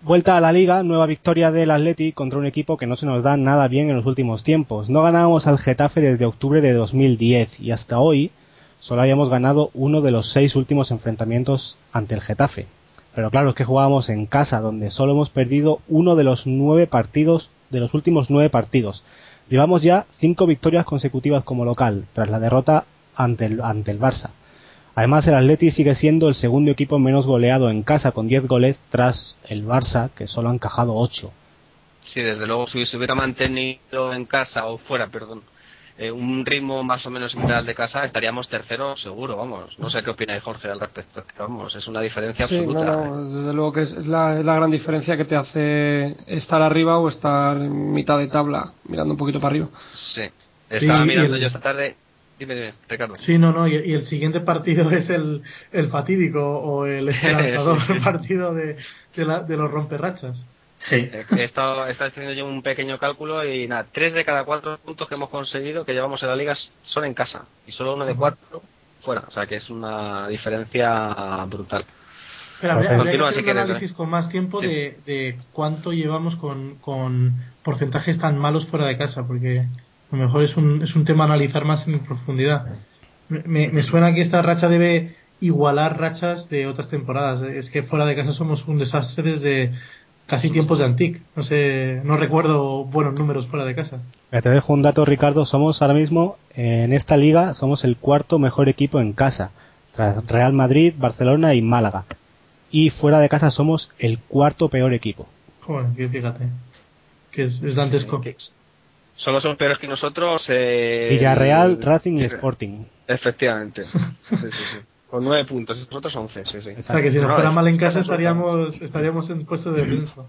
Vuelta a la liga, nueva victoria del Atleti contra un equipo que no se nos da nada bien en los últimos tiempos. No ganábamos al Getafe desde octubre de 2010 y hasta hoy solo habíamos ganado uno de los seis últimos enfrentamientos ante el Getafe. Pero claro, es que jugábamos en casa, donde solo hemos perdido uno de los nueve partidos, de los últimos nueve partidos. Llevamos ya cinco victorias consecutivas como local, tras la derrota ante el, ante el Barça. Además, el Atleti sigue siendo el segundo equipo menos goleado en casa con 10 goles tras el Barça, que solo ha encajado 8. Sí, desde luego, si se hubiera mantenido en casa o fuera, perdón, eh, un ritmo más o menos similar de casa, estaríamos tercero seguro, vamos. No sé qué opináis, Jorge, al respecto. Vamos, es una diferencia absoluta. desde luego que es la, la, gran diferencia que te hace estar arriba o estar en mitad de tabla, mirando un poquito para arriba. Sí, estaba mirando yo esta tarde Dime, Ricardo. Sí, no, no, y, el siguiente partido es el, el fatídico o el esperanzador partido de, de, la, de los romperrachas. Sí. Eh, he estado, haciendo yo un pequeño cálculo y nada, tres de cada cuatro puntos que hemos conseguido que llevamos en la liga son en casa y solo uno de cuatro fuera. O sea que es una diferencia brutal. Pero habría, habría que hacer un análisis con más tiempo de, de cuánto llevamos con, con porcentajes tan malos fuera de casa, porque a lo mejor es un, es un tema a analizar más en profundidad. Me, me suena que esta racha debe igualar rachas de otras temporadas. Es que fuera de casa somos un desastre desde casi tiempos de Antic. No sé, no recuerdo buenos números fuera de casa. Te dejo un dato, Ricardo. Somos ahora mismo en esta liga somos el cuarto mejor equipo en casa, tras Real Madrid, Barcelona y Málaga. Y fuera de casa somos el cuarto peor equipo. Joder, fíjate, que es, es dantesco. Solo son peores que nosotros. Eh, Villarreal, Racing y Sporting. Efectivamente. Sí, sí, sí. Con nueve puntos, nosotros once, sí, sí. O sea que si nos fuera mal en casa estaríamos, estaríamos en puesto de descenso.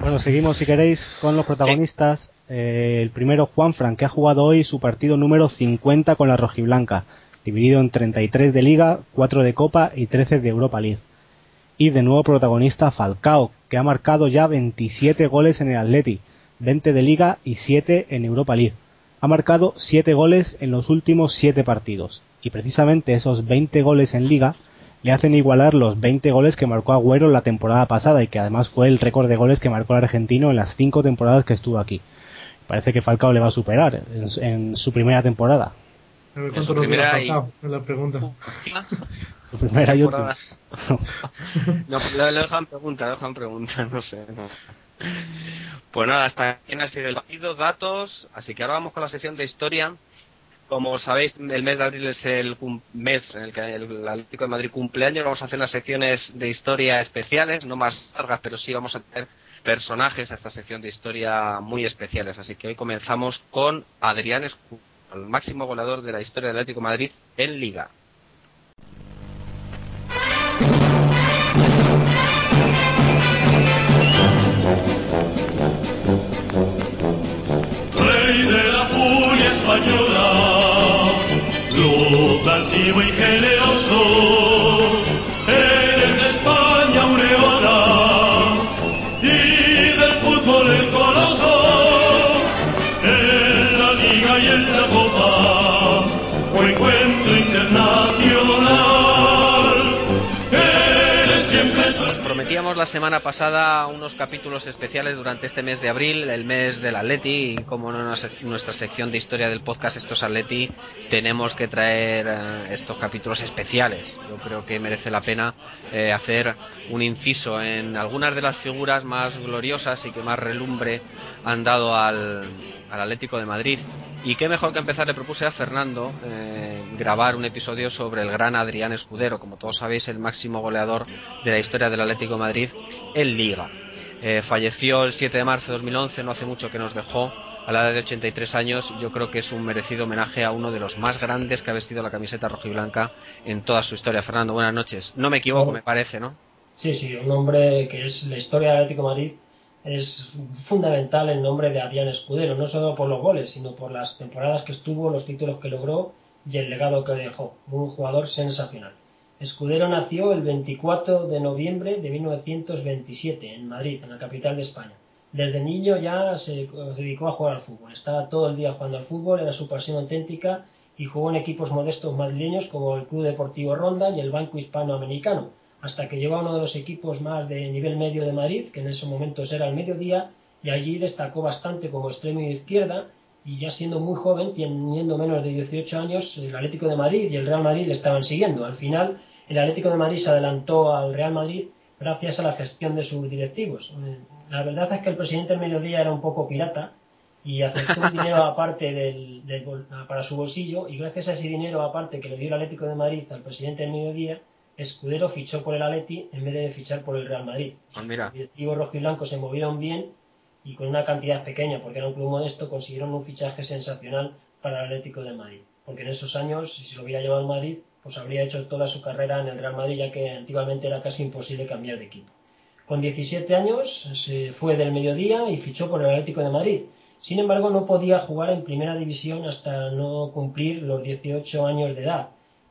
Bueno, seguimos si queréis con los protagonistas. Eh, el primero, Juan Fran, que ha jugado hoy su partido número 50 con la rojiblanca, dividido en 33 de Liga, 4 de Copa y 13 de Europa League. Y de nuevo protagonista Falcao, que ha marcado ya 27 goles en el Atleti, 20 de Liga y 7 en Europa League. Ha marcado 7 goles en los últimos 7 partidos y precisamente esos 20 goles en Liga le hacen igualar los 20 goles que marcó Agüero la temporada pasada y que además fue el récord de goles que marcó el argentino en las 5 temporadas que estuvo aquí. Parece que Falcao le va a superar en, su primera temporada. En su primera y... la pregunta. su primera y última. no, le dejan pregunta, dejan pregunta, no sé. No. Pues nada, hasta aquí ha sido el datos, así que ahora vamos con la sección de historia. Como sabéis, el mes de abril es el mes en el que el Atlético de Madrid cumpleaños. Vamos a hacer unas secciones de historia especiales, no más largas, pero sí vamos a tener personajes a esta sección de historia muy especiales. Así que hoy comenzamos con Adrián Escu, el máximo goleador de la historia del Atlético de Madrid en Liga. Luz y generoso, la semana pasada unos capítulos especiales durante este mes de abril, el mes del Atleti, y como es nuestra sección de historia del podcast Estos Atleti, tenemos que traer eh, estos capítulos especiales. Yo creo que merece la pena eh, hacer un inciso en algunas de las figuras más gloriosas y que más relumbre han dado al, al Atlético de Madrid. Y qué mejor que empezar, le propuse a Fernando eh, grabar un episodio sobre el gran Adrián Escudero, como todos sabéis, el máximo goleador de la historia del Atlético de Madrid en Liga. Eh, falleció el 7 de marzo de 2011, no hace mucho que nos dejó, a la edad de 83 años. Yo creo que es un merecido homenaje a uno de los más grandes que ha vestido la camiseta rojiblanca en toda su historia. Fernando, buenas noches. No me equivoco, me parece, ¿no? Sí, sí, un hombre que es la historia del Atlético de Madrid es fundamental el nombre de Adrián Escudero, no solo por los goles, sino por las temporadas que estuvo, los títulos que logró y el legado que dejó. Un jugador sensacional. Escudero nació el 24 de noviembre de 1927 en Madrid, en la capital de España. Desde niño ya se dedicó a jugar al fútbol. Estaba todo el día jugando al fútbol, era su pasión auténtica y jugó en equipos modestos madrileños como el Club Deportivo Ronda y el Banco Hispanoamericano hasta que llegó a uno de los equipos más de nivel medio de Madrid, que en esos momentos era el mediodía, y allí destacó bastante como extremo de izquierda, y ya siendo muy joven, teniendo menos de 18 años, el Atlético de Madrid y el Real Madrid le estaban siguiendo. Al final, el Atlético de Madrid se adelantó al Real Madrid gracias a la gestión de sus directivos. La verdad es que el presidente del mediodía era un poco pirata y aceptó un dinero aparte del, para su bolsillo y gracias a ese dinero aparte que le dio el Atlético de Madrid al presidente del mediodía, Escudero fichó por el Atleti en vez de fichar por el Real Madrid. Pues mira. Los directivos rojo y blanco se movieron bien y con una cantidad pequeña, porque era un club modesto, consiguieron un fichaje sensacional para el Atlético de Madrid. Porque en esos años, si se lo hubiera llevado al Madrid, pues habría hecho toda su carrera en el Real Madrid, ya que antiguamente era casi imposible cambiar de equipo. Con 17 años se fue del mediodía y fichó por el Atlético de Madrid. Sin embargo, no podía jugar en primera división hasta no cumplir los 18 años de edad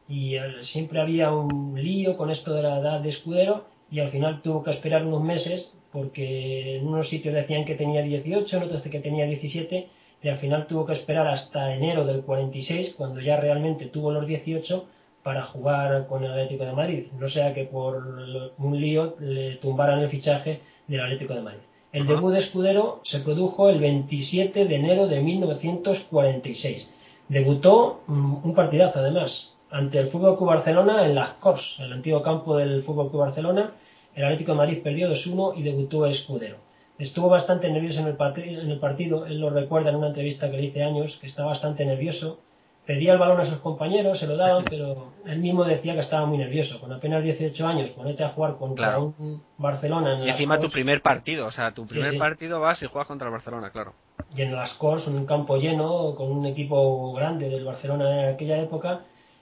y siempre había un lío con esto de la edad de escudero y al final tuvo que esperar unos meses porque en unos sitios decían que tenía 18, en otros que tenía 17 y al final tuvo que esperar hasta enero del 46 cuando ya realmente tuvo los 18 para jugar con el Atlético de Madrid, no sea que por un lío le tumbaran el fichaje del Atlético de Madrid. El debut de Escudero se produjo el 27 de enero de 1946. Debutó mm, un partidazo además, ante el Fútbol Club Barcelona en las Cors, el antiguo campo del Fútbol Club Barcelona. El Atlético de Madrid perdió 2-1 y debutó Escudero. Estuvo bastante nervioso en el, en el partido, él lo recuerda en una entrevista que le hice años, que estaba bastante nervioso. Pedía el balón a sus compañeros, se lo daban, pero él mismo decía que estaba muy nervioso. Con apenas 18 años, ponerte a jugar contra un Barcelona en Y encima tu primer partido, o sea, tu primer partido vas y juegas contra el Barcelona, claro. Y en las Cors, en un campo lleno, con un equipo grande del Barcelona en aquella época,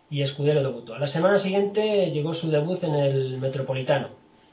y Escudero debutó. A la semana siguiente llegó su debut en el Metropolitano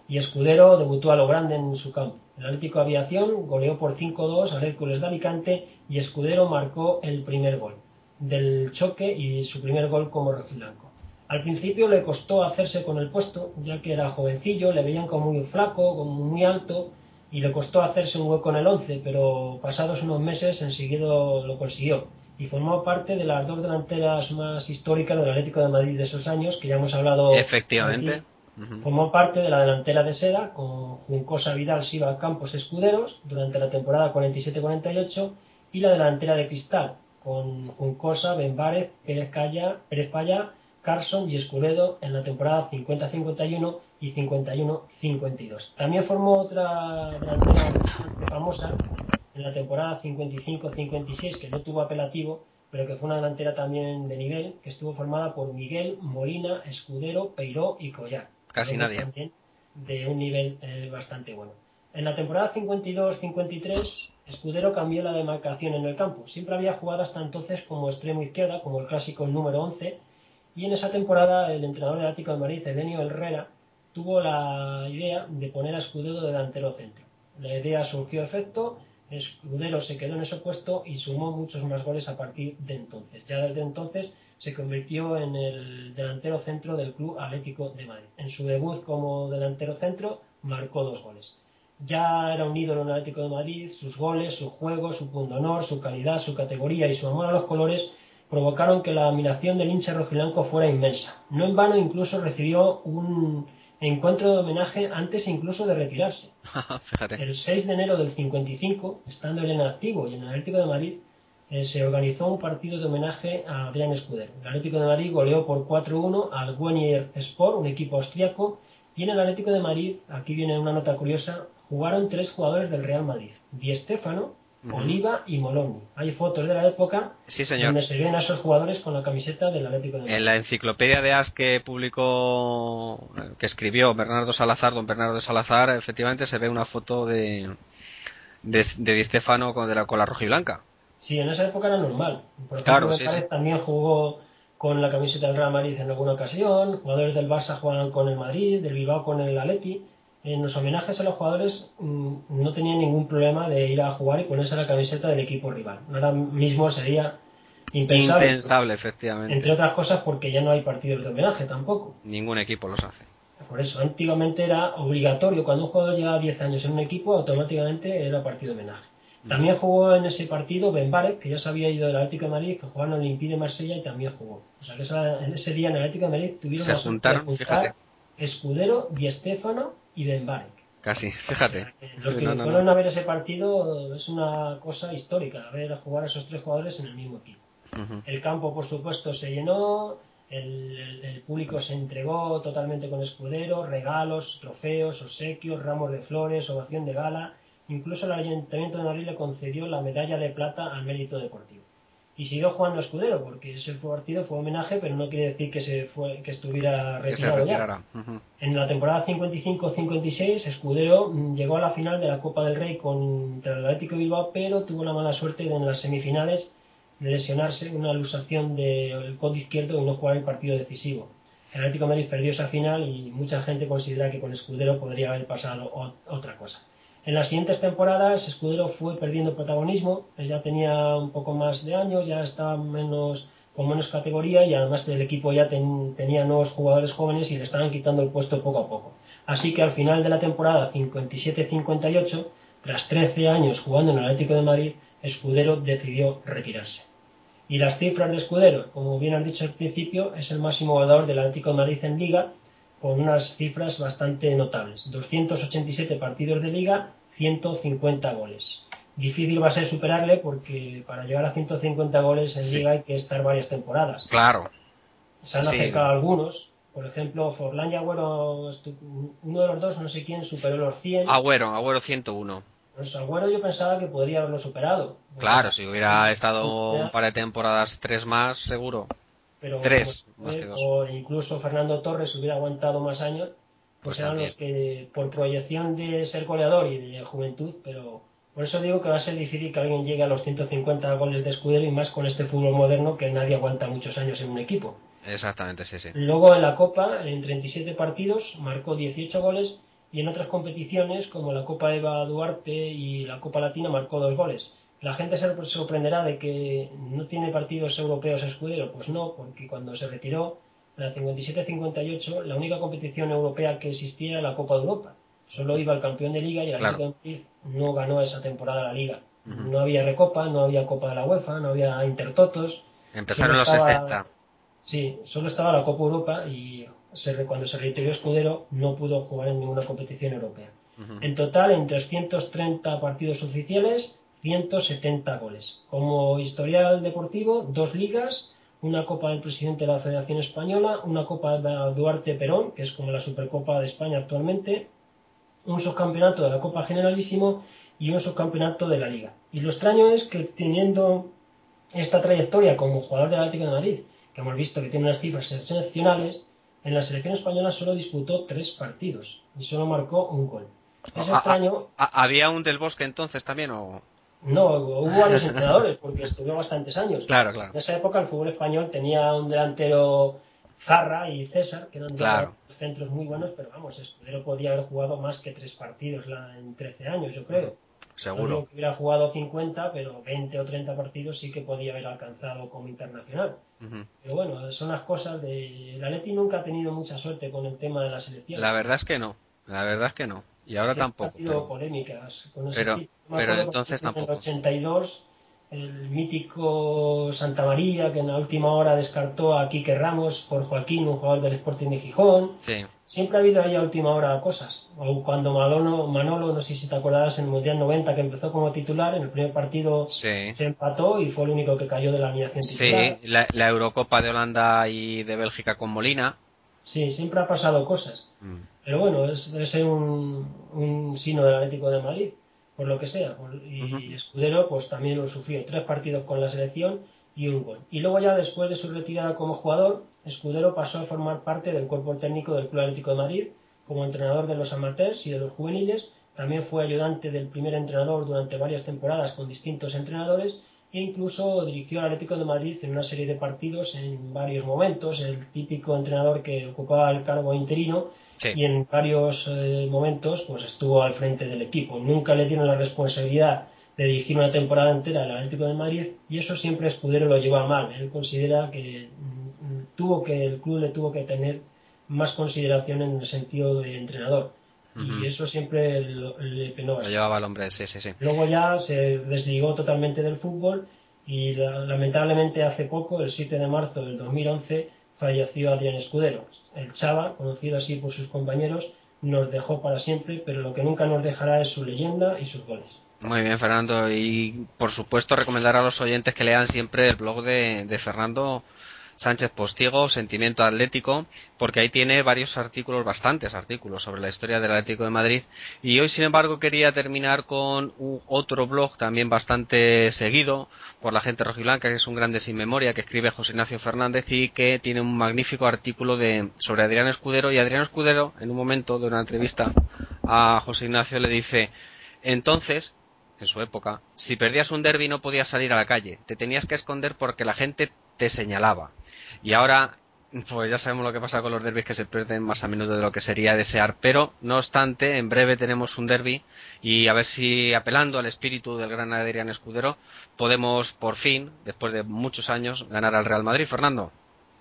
y Escudero debutó a lo grande en su campo. El Atlético Aviación goleó por 5-2 al Hércules de Alicante y Escudero marcó el primer gol del choque y su primer gol como rojiblanco. Al principio le costó hacerse con el puesto, ya que era jovencillo, le veían como muy flaco, como muy alto, y le costó hacerse un hueco en el 11, pero pasados unos meses enseguida lo consiguió y formó parte de las dos delanteras más históricas del Atlético de Madrid de esos años, que ya hemos hablado. Efectivamente. Formó parte de la delantera de Seda con Juncosa, Vidal, Silva, Campos, Escuderos durante la temporada 47-48 y la delantera de Cristal con Juncosa, Benvárez, Pérez, Calla, Pérez Carson y Escudedo en la temporada 50-51 y 51-52. También formó otra delantera famosa en la temporada 55-56, que no tuvo apelativo, pero que fue una delantera también de nivel, que estuvo formada por Miguel, Molina, Escudero, Peiró y Collar. Casi nadie. De un nivel eh, bastante bueno. En la temporada 52-53, Escudero cambió la demarcación en el campo. Siempre había jugado hasta entonces como extremo izquierda, como el clásico número 11, y en esa temporada el entrenador del Atlético de Madrid, Edenio Herrera, tuvo la idea de poner a Escudero delantero centro. La idea surgió efecto Escudero se quedó en ese puesto y sumó muchos más goles a partir de entonces. Ya desde entonces se convirtió en el delantero centro del Club Atlético de Madrid. En su debut como delantero centro marcó dos goles. Ya era un ídolo en Atlético de Madrid, sus goles, su juego, su punto honor, su calidad, su categoría y su amor a los colores provocaron que la admiración del hincha rojiblanco fuera inmensa. No en vano incluso recibió un encuentro de homenaje antes incluso de retirarse. Fíjate. El 6 de enero del 55, estando él en activo y en el Atlético de Madrid, eh, se organizó un partido de homenaje a Adrián Escudero. El Atlético de Madrid goleó por 4-1 al Guenier Sport, un equipo austriaco, y en el Atlético de Madrid, aquí viene una nota curiosa, jugaron tres jugadores del Real Madrid, Di Stéfano, Oliva y Moloni. Hay fotos de la época Sí, señor. donde se ven a esos jugadores con la camiseta del Atlético de Madrid. En la enciclopedia de As que publicó, que escribió Bernardo Salazar, don Bernardo Salazar, efectivamente se ve una foto de de, de Di Stefano con, de la, con la roja y blanca. Sí, en esa época era normal. Por Claro, sí, sí. también jugó con la camiseta del Real Madrid en alguna ocasión, jugadores del Barça jugaban con el Madrid, del Bilbao con el Atleti. En los homenajes a los jugadores mm, no tenían ningún problema de ir a jugar y ponerse la camiseta del equipo rival. Ahora mismo sería impensable. Impensable, efectivamente. Entre otras cosas porque ya no hay partidos de homenaje tampoco. Ningún equipo los hace. Por eso, antiguamente era obligatorio, cuando un jugador llevaba 10 años en un equipo, automáticamente era partido de homenaje. También jugó en ese partido Ben Barek, que ya se había ido del Atlético de Madrid, que jugaba en Olympique de Marsella y también jugó. O sea que esa- en ese día en el Atlético de Madrid tuvieron Se juntaron, juntar fíjate. Escudero, Di Stéfano y Ben Barek. Casi, fíjate. Los Sí, que no, no, fueron no. a ver ese partido es una cosa histórica, ver a jugar a esos tres jugadores en el mismo equipo. El campo, por supuesto, se llenó, el, el- el público se entregó totalmente con escudero, regalos, trofeos, obsequios, ramos de flores, ovación de gala. Incluso el Ayuntamiento de Madrid le concedió la medalla de plata al mérito deportivo. Y siguió jugando escudero, porque ese partido fue homenaje, pero no quiere decir que, se fue, que estuviera Que se retirado ya. retirara. Ujú. En la temporada 55-56, Escudero mm, llegó a la final de la Copa del Rey contra el Atlético de Bilbao, pero tuvo la mala suerte de en las semifinales de lesionarse una luxación del codo izquierdo y no jugar el partido decisivo. El Atlético de Madrid perdió esa final y mucha gente considera que con Escudero podría haber pasado otra cosa. En las siguientes temporadas, Escudero fue perdiendo protagonismo, él ya tenía un poco más de años, ya estaba menos con menos categoría y además el equipo ya ten- tenía nuevos jugadores jóvenes y le estaban quitando el puesto poco a poco. Así que al final de la temporada 57-58, tras 13 años jugando en el Atlético de Madrid, Escudero decidió retirarse. Y las cifras de Escudero, como bien has dicho al principio, es el máximo goleador del Atlético de Madrid en Liga, con unas cifras bastante notables. 287 partidos de Liga, 150 goles. Difícil va a ser superarle porque para llegar a 150 goles en Sí. Liga hay que estar varias temporadas. Claro. Se han Sí. acercado algunos. Por ejemplo, Forlán y Agüero, uno de los dos, no sé quién, superó los 100. Agüero, Agüero 101. Pues Agüero yo pensaba que podría haberlo superado. Claro, si hubiera estado Ya. un par de temporadas, tres más, seguro. Pero Tres, más que dos. o incluso Fernando Torres hubiera aguantado más años, pues, Pues eran también. los que por proyección de ser goleador y de juventud, pero por eso digo que va a ser difícil que alguien llegue a los 150 goles de escudero y más con este fútbol moderno que nadie aguanta muchos años en un equipo. Exactamente, sí, sí. Luego en la Copa, en 37 partidos, marcó 18 goles y en otras competiciones, como la Copa Eva Duarte y la Copa Latina, marcó dos goles. La gente se sorprenderá de que no tiene partidos europeos escudero. Pues no, porque cuando se retiró, en la 57-58, la única competición europea que existía era la Copa de Europa. Solo iba el campeón de Liga y el Claro. Atlético de Madrid no ganó esa temporada la Liga. No había Recopa, no había Copa de la UEFA, no había Intertotos. Empezaron los estaba- 60. Sí, solo estaba la Copa Europa y se cuando se retiró Escudero no pudo jugar en ninguna competición europea. En total, en 330 partidos oficiales, 170 goles. Como historial deportivo, dos ligas, una Copa del Presidente de la Federación Española, una Copa de Duarte Perón, que es como la Supercopa de España actualmente, un subcampeonato de la Copa Generalísimo y un subcampeonato de la Liga. Y lo extraño es que teniendo esta trayectoria como jugador del Atlético de Madrid, que hemos visto que tiene unas cifras excepcionales, en la selección española solo disputó tres partidos y solo marcó un gol. Es Ah, extraño, ah, ¿Había un del Bosque entonces también o...? No, hubo varios entrenadores porque estuvo bastantes años. Claro, claro. En esa época el fútbol español tenía un delantero Zarra y César, que eran dos Claro. centros muy buenos, pero vamos, Escudero podía haber jugado más que tres partidos en 13 años, yo creo. No Seguro. digo que hubiera jugado 50, pero 20 o 30 partidos sí que podía haber alcanzado como internacional. Pero bueno, son las cosas de... El Atleti nunca ha tenido mucha suerte con el tema de la selección. La verdad es que no. La verdad es que no. Y ahora tampoco. Pero- polémicas con ese pero- tipo. Me pero acuerdo entonces que En tampoco. el 82, el mítico Santa María, que en la última hora descartó a Quique Ramos por Joaquín, un jugador del Sporting de Gijón. Sí. siempre ha habido ahí a última hora cosas. O cuando Manolo, Manolo, no sé si te acordarás, en el Mundial 90 que empezó como titular, en el primer partido Sí. se empató y fue el único que cayó de la alineación Sí, titular. la, la Eurocopa de Holanda y de Bélgica con Molina. Sí, siempre ha pasado cosas. Mm. Pero bueno, es, debe ser un, un sino del Atlético de Madrid, por lo que sea. Y Escudero pues también lo sufrió. Tres partidos con la selección y un gol. Y luego ya después de su retirada como jugador, Escudero pasó a formar parte del cuerpo técnico del Club Atlético de Madrid como entrenador de los amateurs y de los juveniles. También fue ayudante del primer entrenador durante varias temporadas con distintos entrenadores e incluso dirigió al Atlético de Madrid en una serie de partidos en varios momentos, el típico entrenador que ocupaba el cargo interino y en varios eh, momentos pues estuvo al frente del equipo. Nunca le dieron la responsabilidad de dirigir una temporada entera al Atlético de Madrid y eso siempre Escudero lo lleva mal. Él considera que mm, tuvo que el club le tuvo que tener más consideración en el sentido de entrenador y eso siempre lo- le penó Lo llevaba el hombre, sí, sí, sí. Luego ya se desligó totalmente del fútbol y la- lamentablemente hace poco, el 7 de marzo del 2011, falleció Adrián Escudero. El Chava, conocido así por sus compañeros, nos dejó para siempre, pero lo que nunca nos dejará es su leyenda y sus goles. Muy bien, Fernando. Y por supuesto, recomendar a los oyentes que lean siempre el blog de, de Fernando Sánchez Postigo, Sentimiento Atlético, porque ahí tiene varios artículos, bastantes artículos sobre la historia del Atlético de Madrid. Y hoy, sin embargo, quería terminar con otro blog también bastante seguido por la gente rojiblanca, que es un grande sin memoria, que escribe José Ignacio Fernández y que tiene un magnífico artículo de, sobre Adrián Escudero. Y Adrián Escudero, en un momento de una entrevista a José Ignacio, le dice, entonces, en su época, si perdías un derby no podías salir a la calle, te tenías que esconder porque la gente te señalaba. Y ahora, pues ya sabemos lo que pasa con los derbis que se pierden más a menudo de lo que sería desear, pero no obstante, en breve tenemos un derby y a ver si apelando al espíritu del gran Adrián Escudero podemos por fin, después de muchos años, ganar al Real Madrid. Fernando.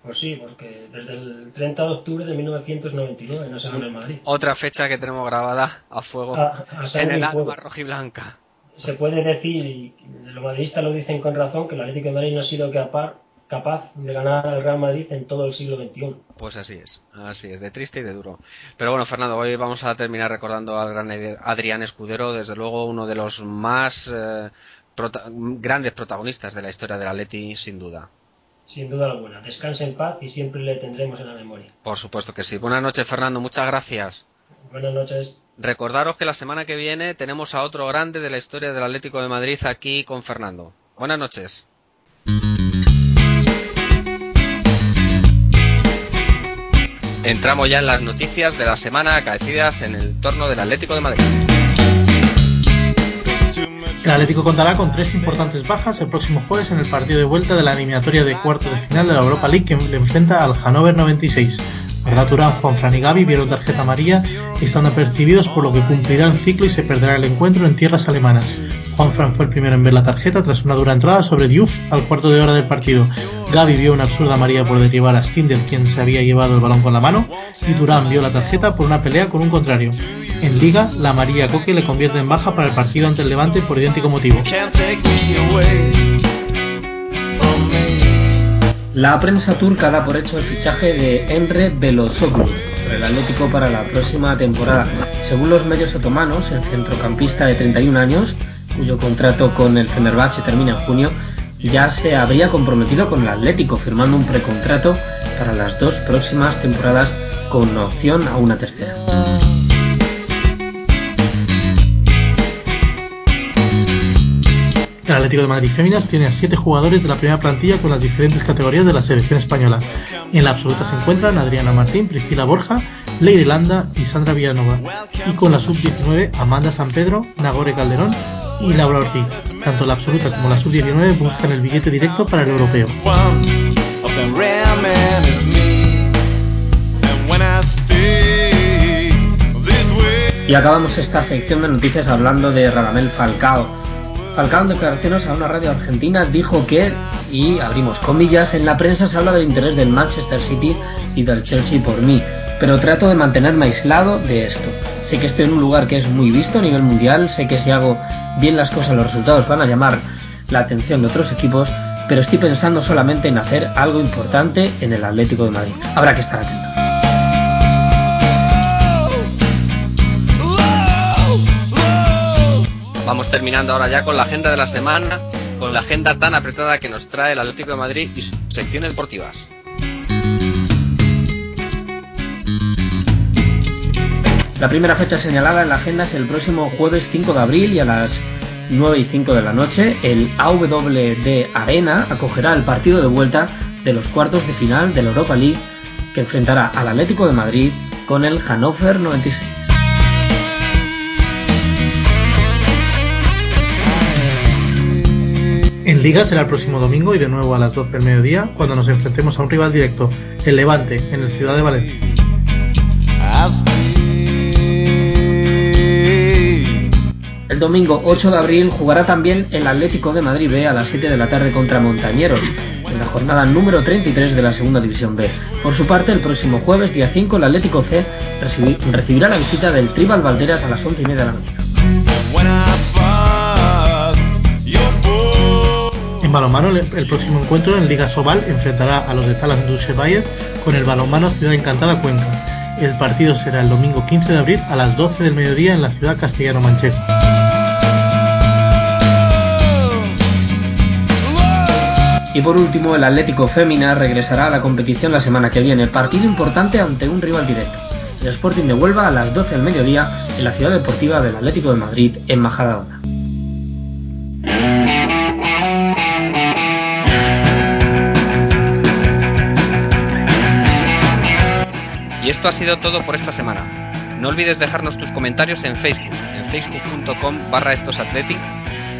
Pues sí, porque desde el 30 de octubre de 1999 no se gana el Madrid. Otra fecha que tenemos grabada a fuego A- a sangre en el alma rojiblanca. Se puede decir, y los madridistas lo dicen con razón, que el Atlético de Madrid no ha sido capaz, capaz de ganar al Real Madrid en todo el siglo XXI. Pues así es, así es, de triste y de duro. Pero bueno, Fernando, hoy vamos a terminar recordando al gran Adrián Escudero, desde luego uno de los más eh, prota- grandes protagonistas de la historia del Atleti, sin duda. Sin duda alguna. Descanse en paz y siempre le tendremos en la memoria. Por supuesto que sí. Buenas noches, Fernando, muchas gracias. Buenas noches. Recordaros que la semana que viene tenemos a otro grande de la historia del Atlético de Madrid aquí con Fernando. Buenas noches. Entramos ya en las noticias de la semana acaecidas en el torno del Atlético de Madrid. El Atlético contará con tres importantes bajas el próximo jueves en el partido de vuelta de la eliminatoria de cuartos de final de la Europa League que le enfrenta al Hannover 96. Arda Turán, Juan Fran y Gaby vieron tarjeta amarilla y están apercibidos por lo que cumplirán ciclo y se perderá el encuentro en tierras alemanas. Juan fue el primero en ver la tarjeta tras una dura entrada sobre Diouf al cuarto de hora del partido. Gaby vio una absurda amarilla por derribar a Stinder quien se había llevado el balón con la mano y Turán vio la tarjeta por una pelea con un contrario. En Liga, la amarilla a Coque le convierte en baja para el partido ante el Levante por idéntico motivo. La prensa turca da por hecho el fichaje de Emre Belozoglu por el Atlético para la próxima temporada. Según los medios otomanos, el centrocampista de 31 años, cuyo contrato con el Fenerbahce termina en junio, ya se habría comprometido con el Atlético firmando un precontrato para las dos próximas temporadas con opción a una tercera. El Atlético de Madrid Féminas tiene a siete jugadores de la primera plantilla con las diferentes categorías de la selección española. En la absoluta se encuentran Adriana Martín, Priscila Borja, Leire Landa y Sandra Villanova. Y con la sub-19 Amanda San Pedro, Nagore Calderón y Laura Ortiz. Tanto la absoluta como la sub-19 buscan el billete directo para el europeo. Y acabamos esta sección de noticias hablando de Radamel Falcao. Falcao en declaraciones a una radio argentina dijo que, y abrimos comillas, en la prensa se habla del interés del Manchester City y del Chelsea por mí, pero trato de mantenerme aislado de esto. Sé que estoy en un lugar que es muy visto a nivel mundial, sé que si hago bien las cosas los resultados van a llamar la atención de otros equipos, pero estoy pensando solamente en hacer algo importante en el Atlético de Madrid. Habrá que estar atento. Terminando ahora ya con la agenda de la semana, con la agenda tan apretada que nos trae el Atlético de Madrid y sus secciones deportivas. La primera fecha señalada en la agenda es el próximo jueves 5 de abril y a las 9 y 5 de la noche el AWD Arena acogerá el partido de vuelta de los cuartos de final de la Europa League que enfrentará al Atlético de Madrid con el Hannover 96. Liga será el próximo domingo y de nuevo a las 12 del mediodía cuando nos enfrentemos a un rival directo, el Levante, en el Ciudad de Valencia. El domingo 8 de abril jugará también el Atlético de Madrid B a las 7 de la tarde contra Montañeros, en la jornada número 33 de la Segunda División B. Por su parte, el próximo jueves, día 5, el Atlético C recibi- recibirá la visita del Tribal Valderas a las 11 y media de la noche. En el, próximo encuentro en Liga Sobal enfrentará a los de Talas Dusevalle con el balonmano Ciudad Encantada Cuenca. El partido será el domingo 15 de abril a las 12 del mediodía en la ciudad castellano-manchega. Y por último, el Atlético Fémina regresará a la competición la semana que viene. Partido importante ante un rival directo. El Sporting de Huelva a las 12 del mediodía en la ciudad deportiva del Atlético de Madrid, en Majadahonda. Esto ha sido todo por esta semana. No olvides dejarnos tus comentarios en Facebook, en facebook.com barra estosatleti.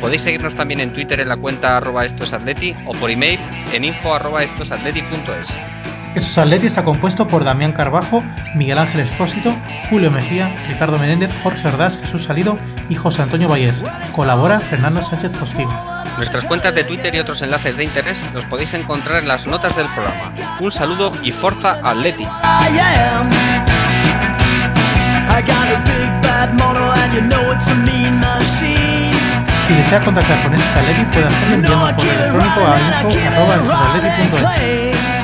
Podéis seguirnos también en Twitter en la cuenta arroba estosatleti o por email en info arroba estosatleti.es. Estos Atleti está compuesto por Damián Carbajo, Miguel Ángel Espósito, Julio Mejía, Ricardo Menéndez, Jorge Ordaz, Jesús Salido y José Antonio Vallés. Colabora Fernando Sánchez Postigo. Nuestras cuentas de Twitter y otros enlaces de interés los podéis encontrar en las notas del programa. Un saludo y Forza Atleti. Si desea contactar con estos Atleti puede hacerlo enviando un correo electrónico a info.estosatleti.es.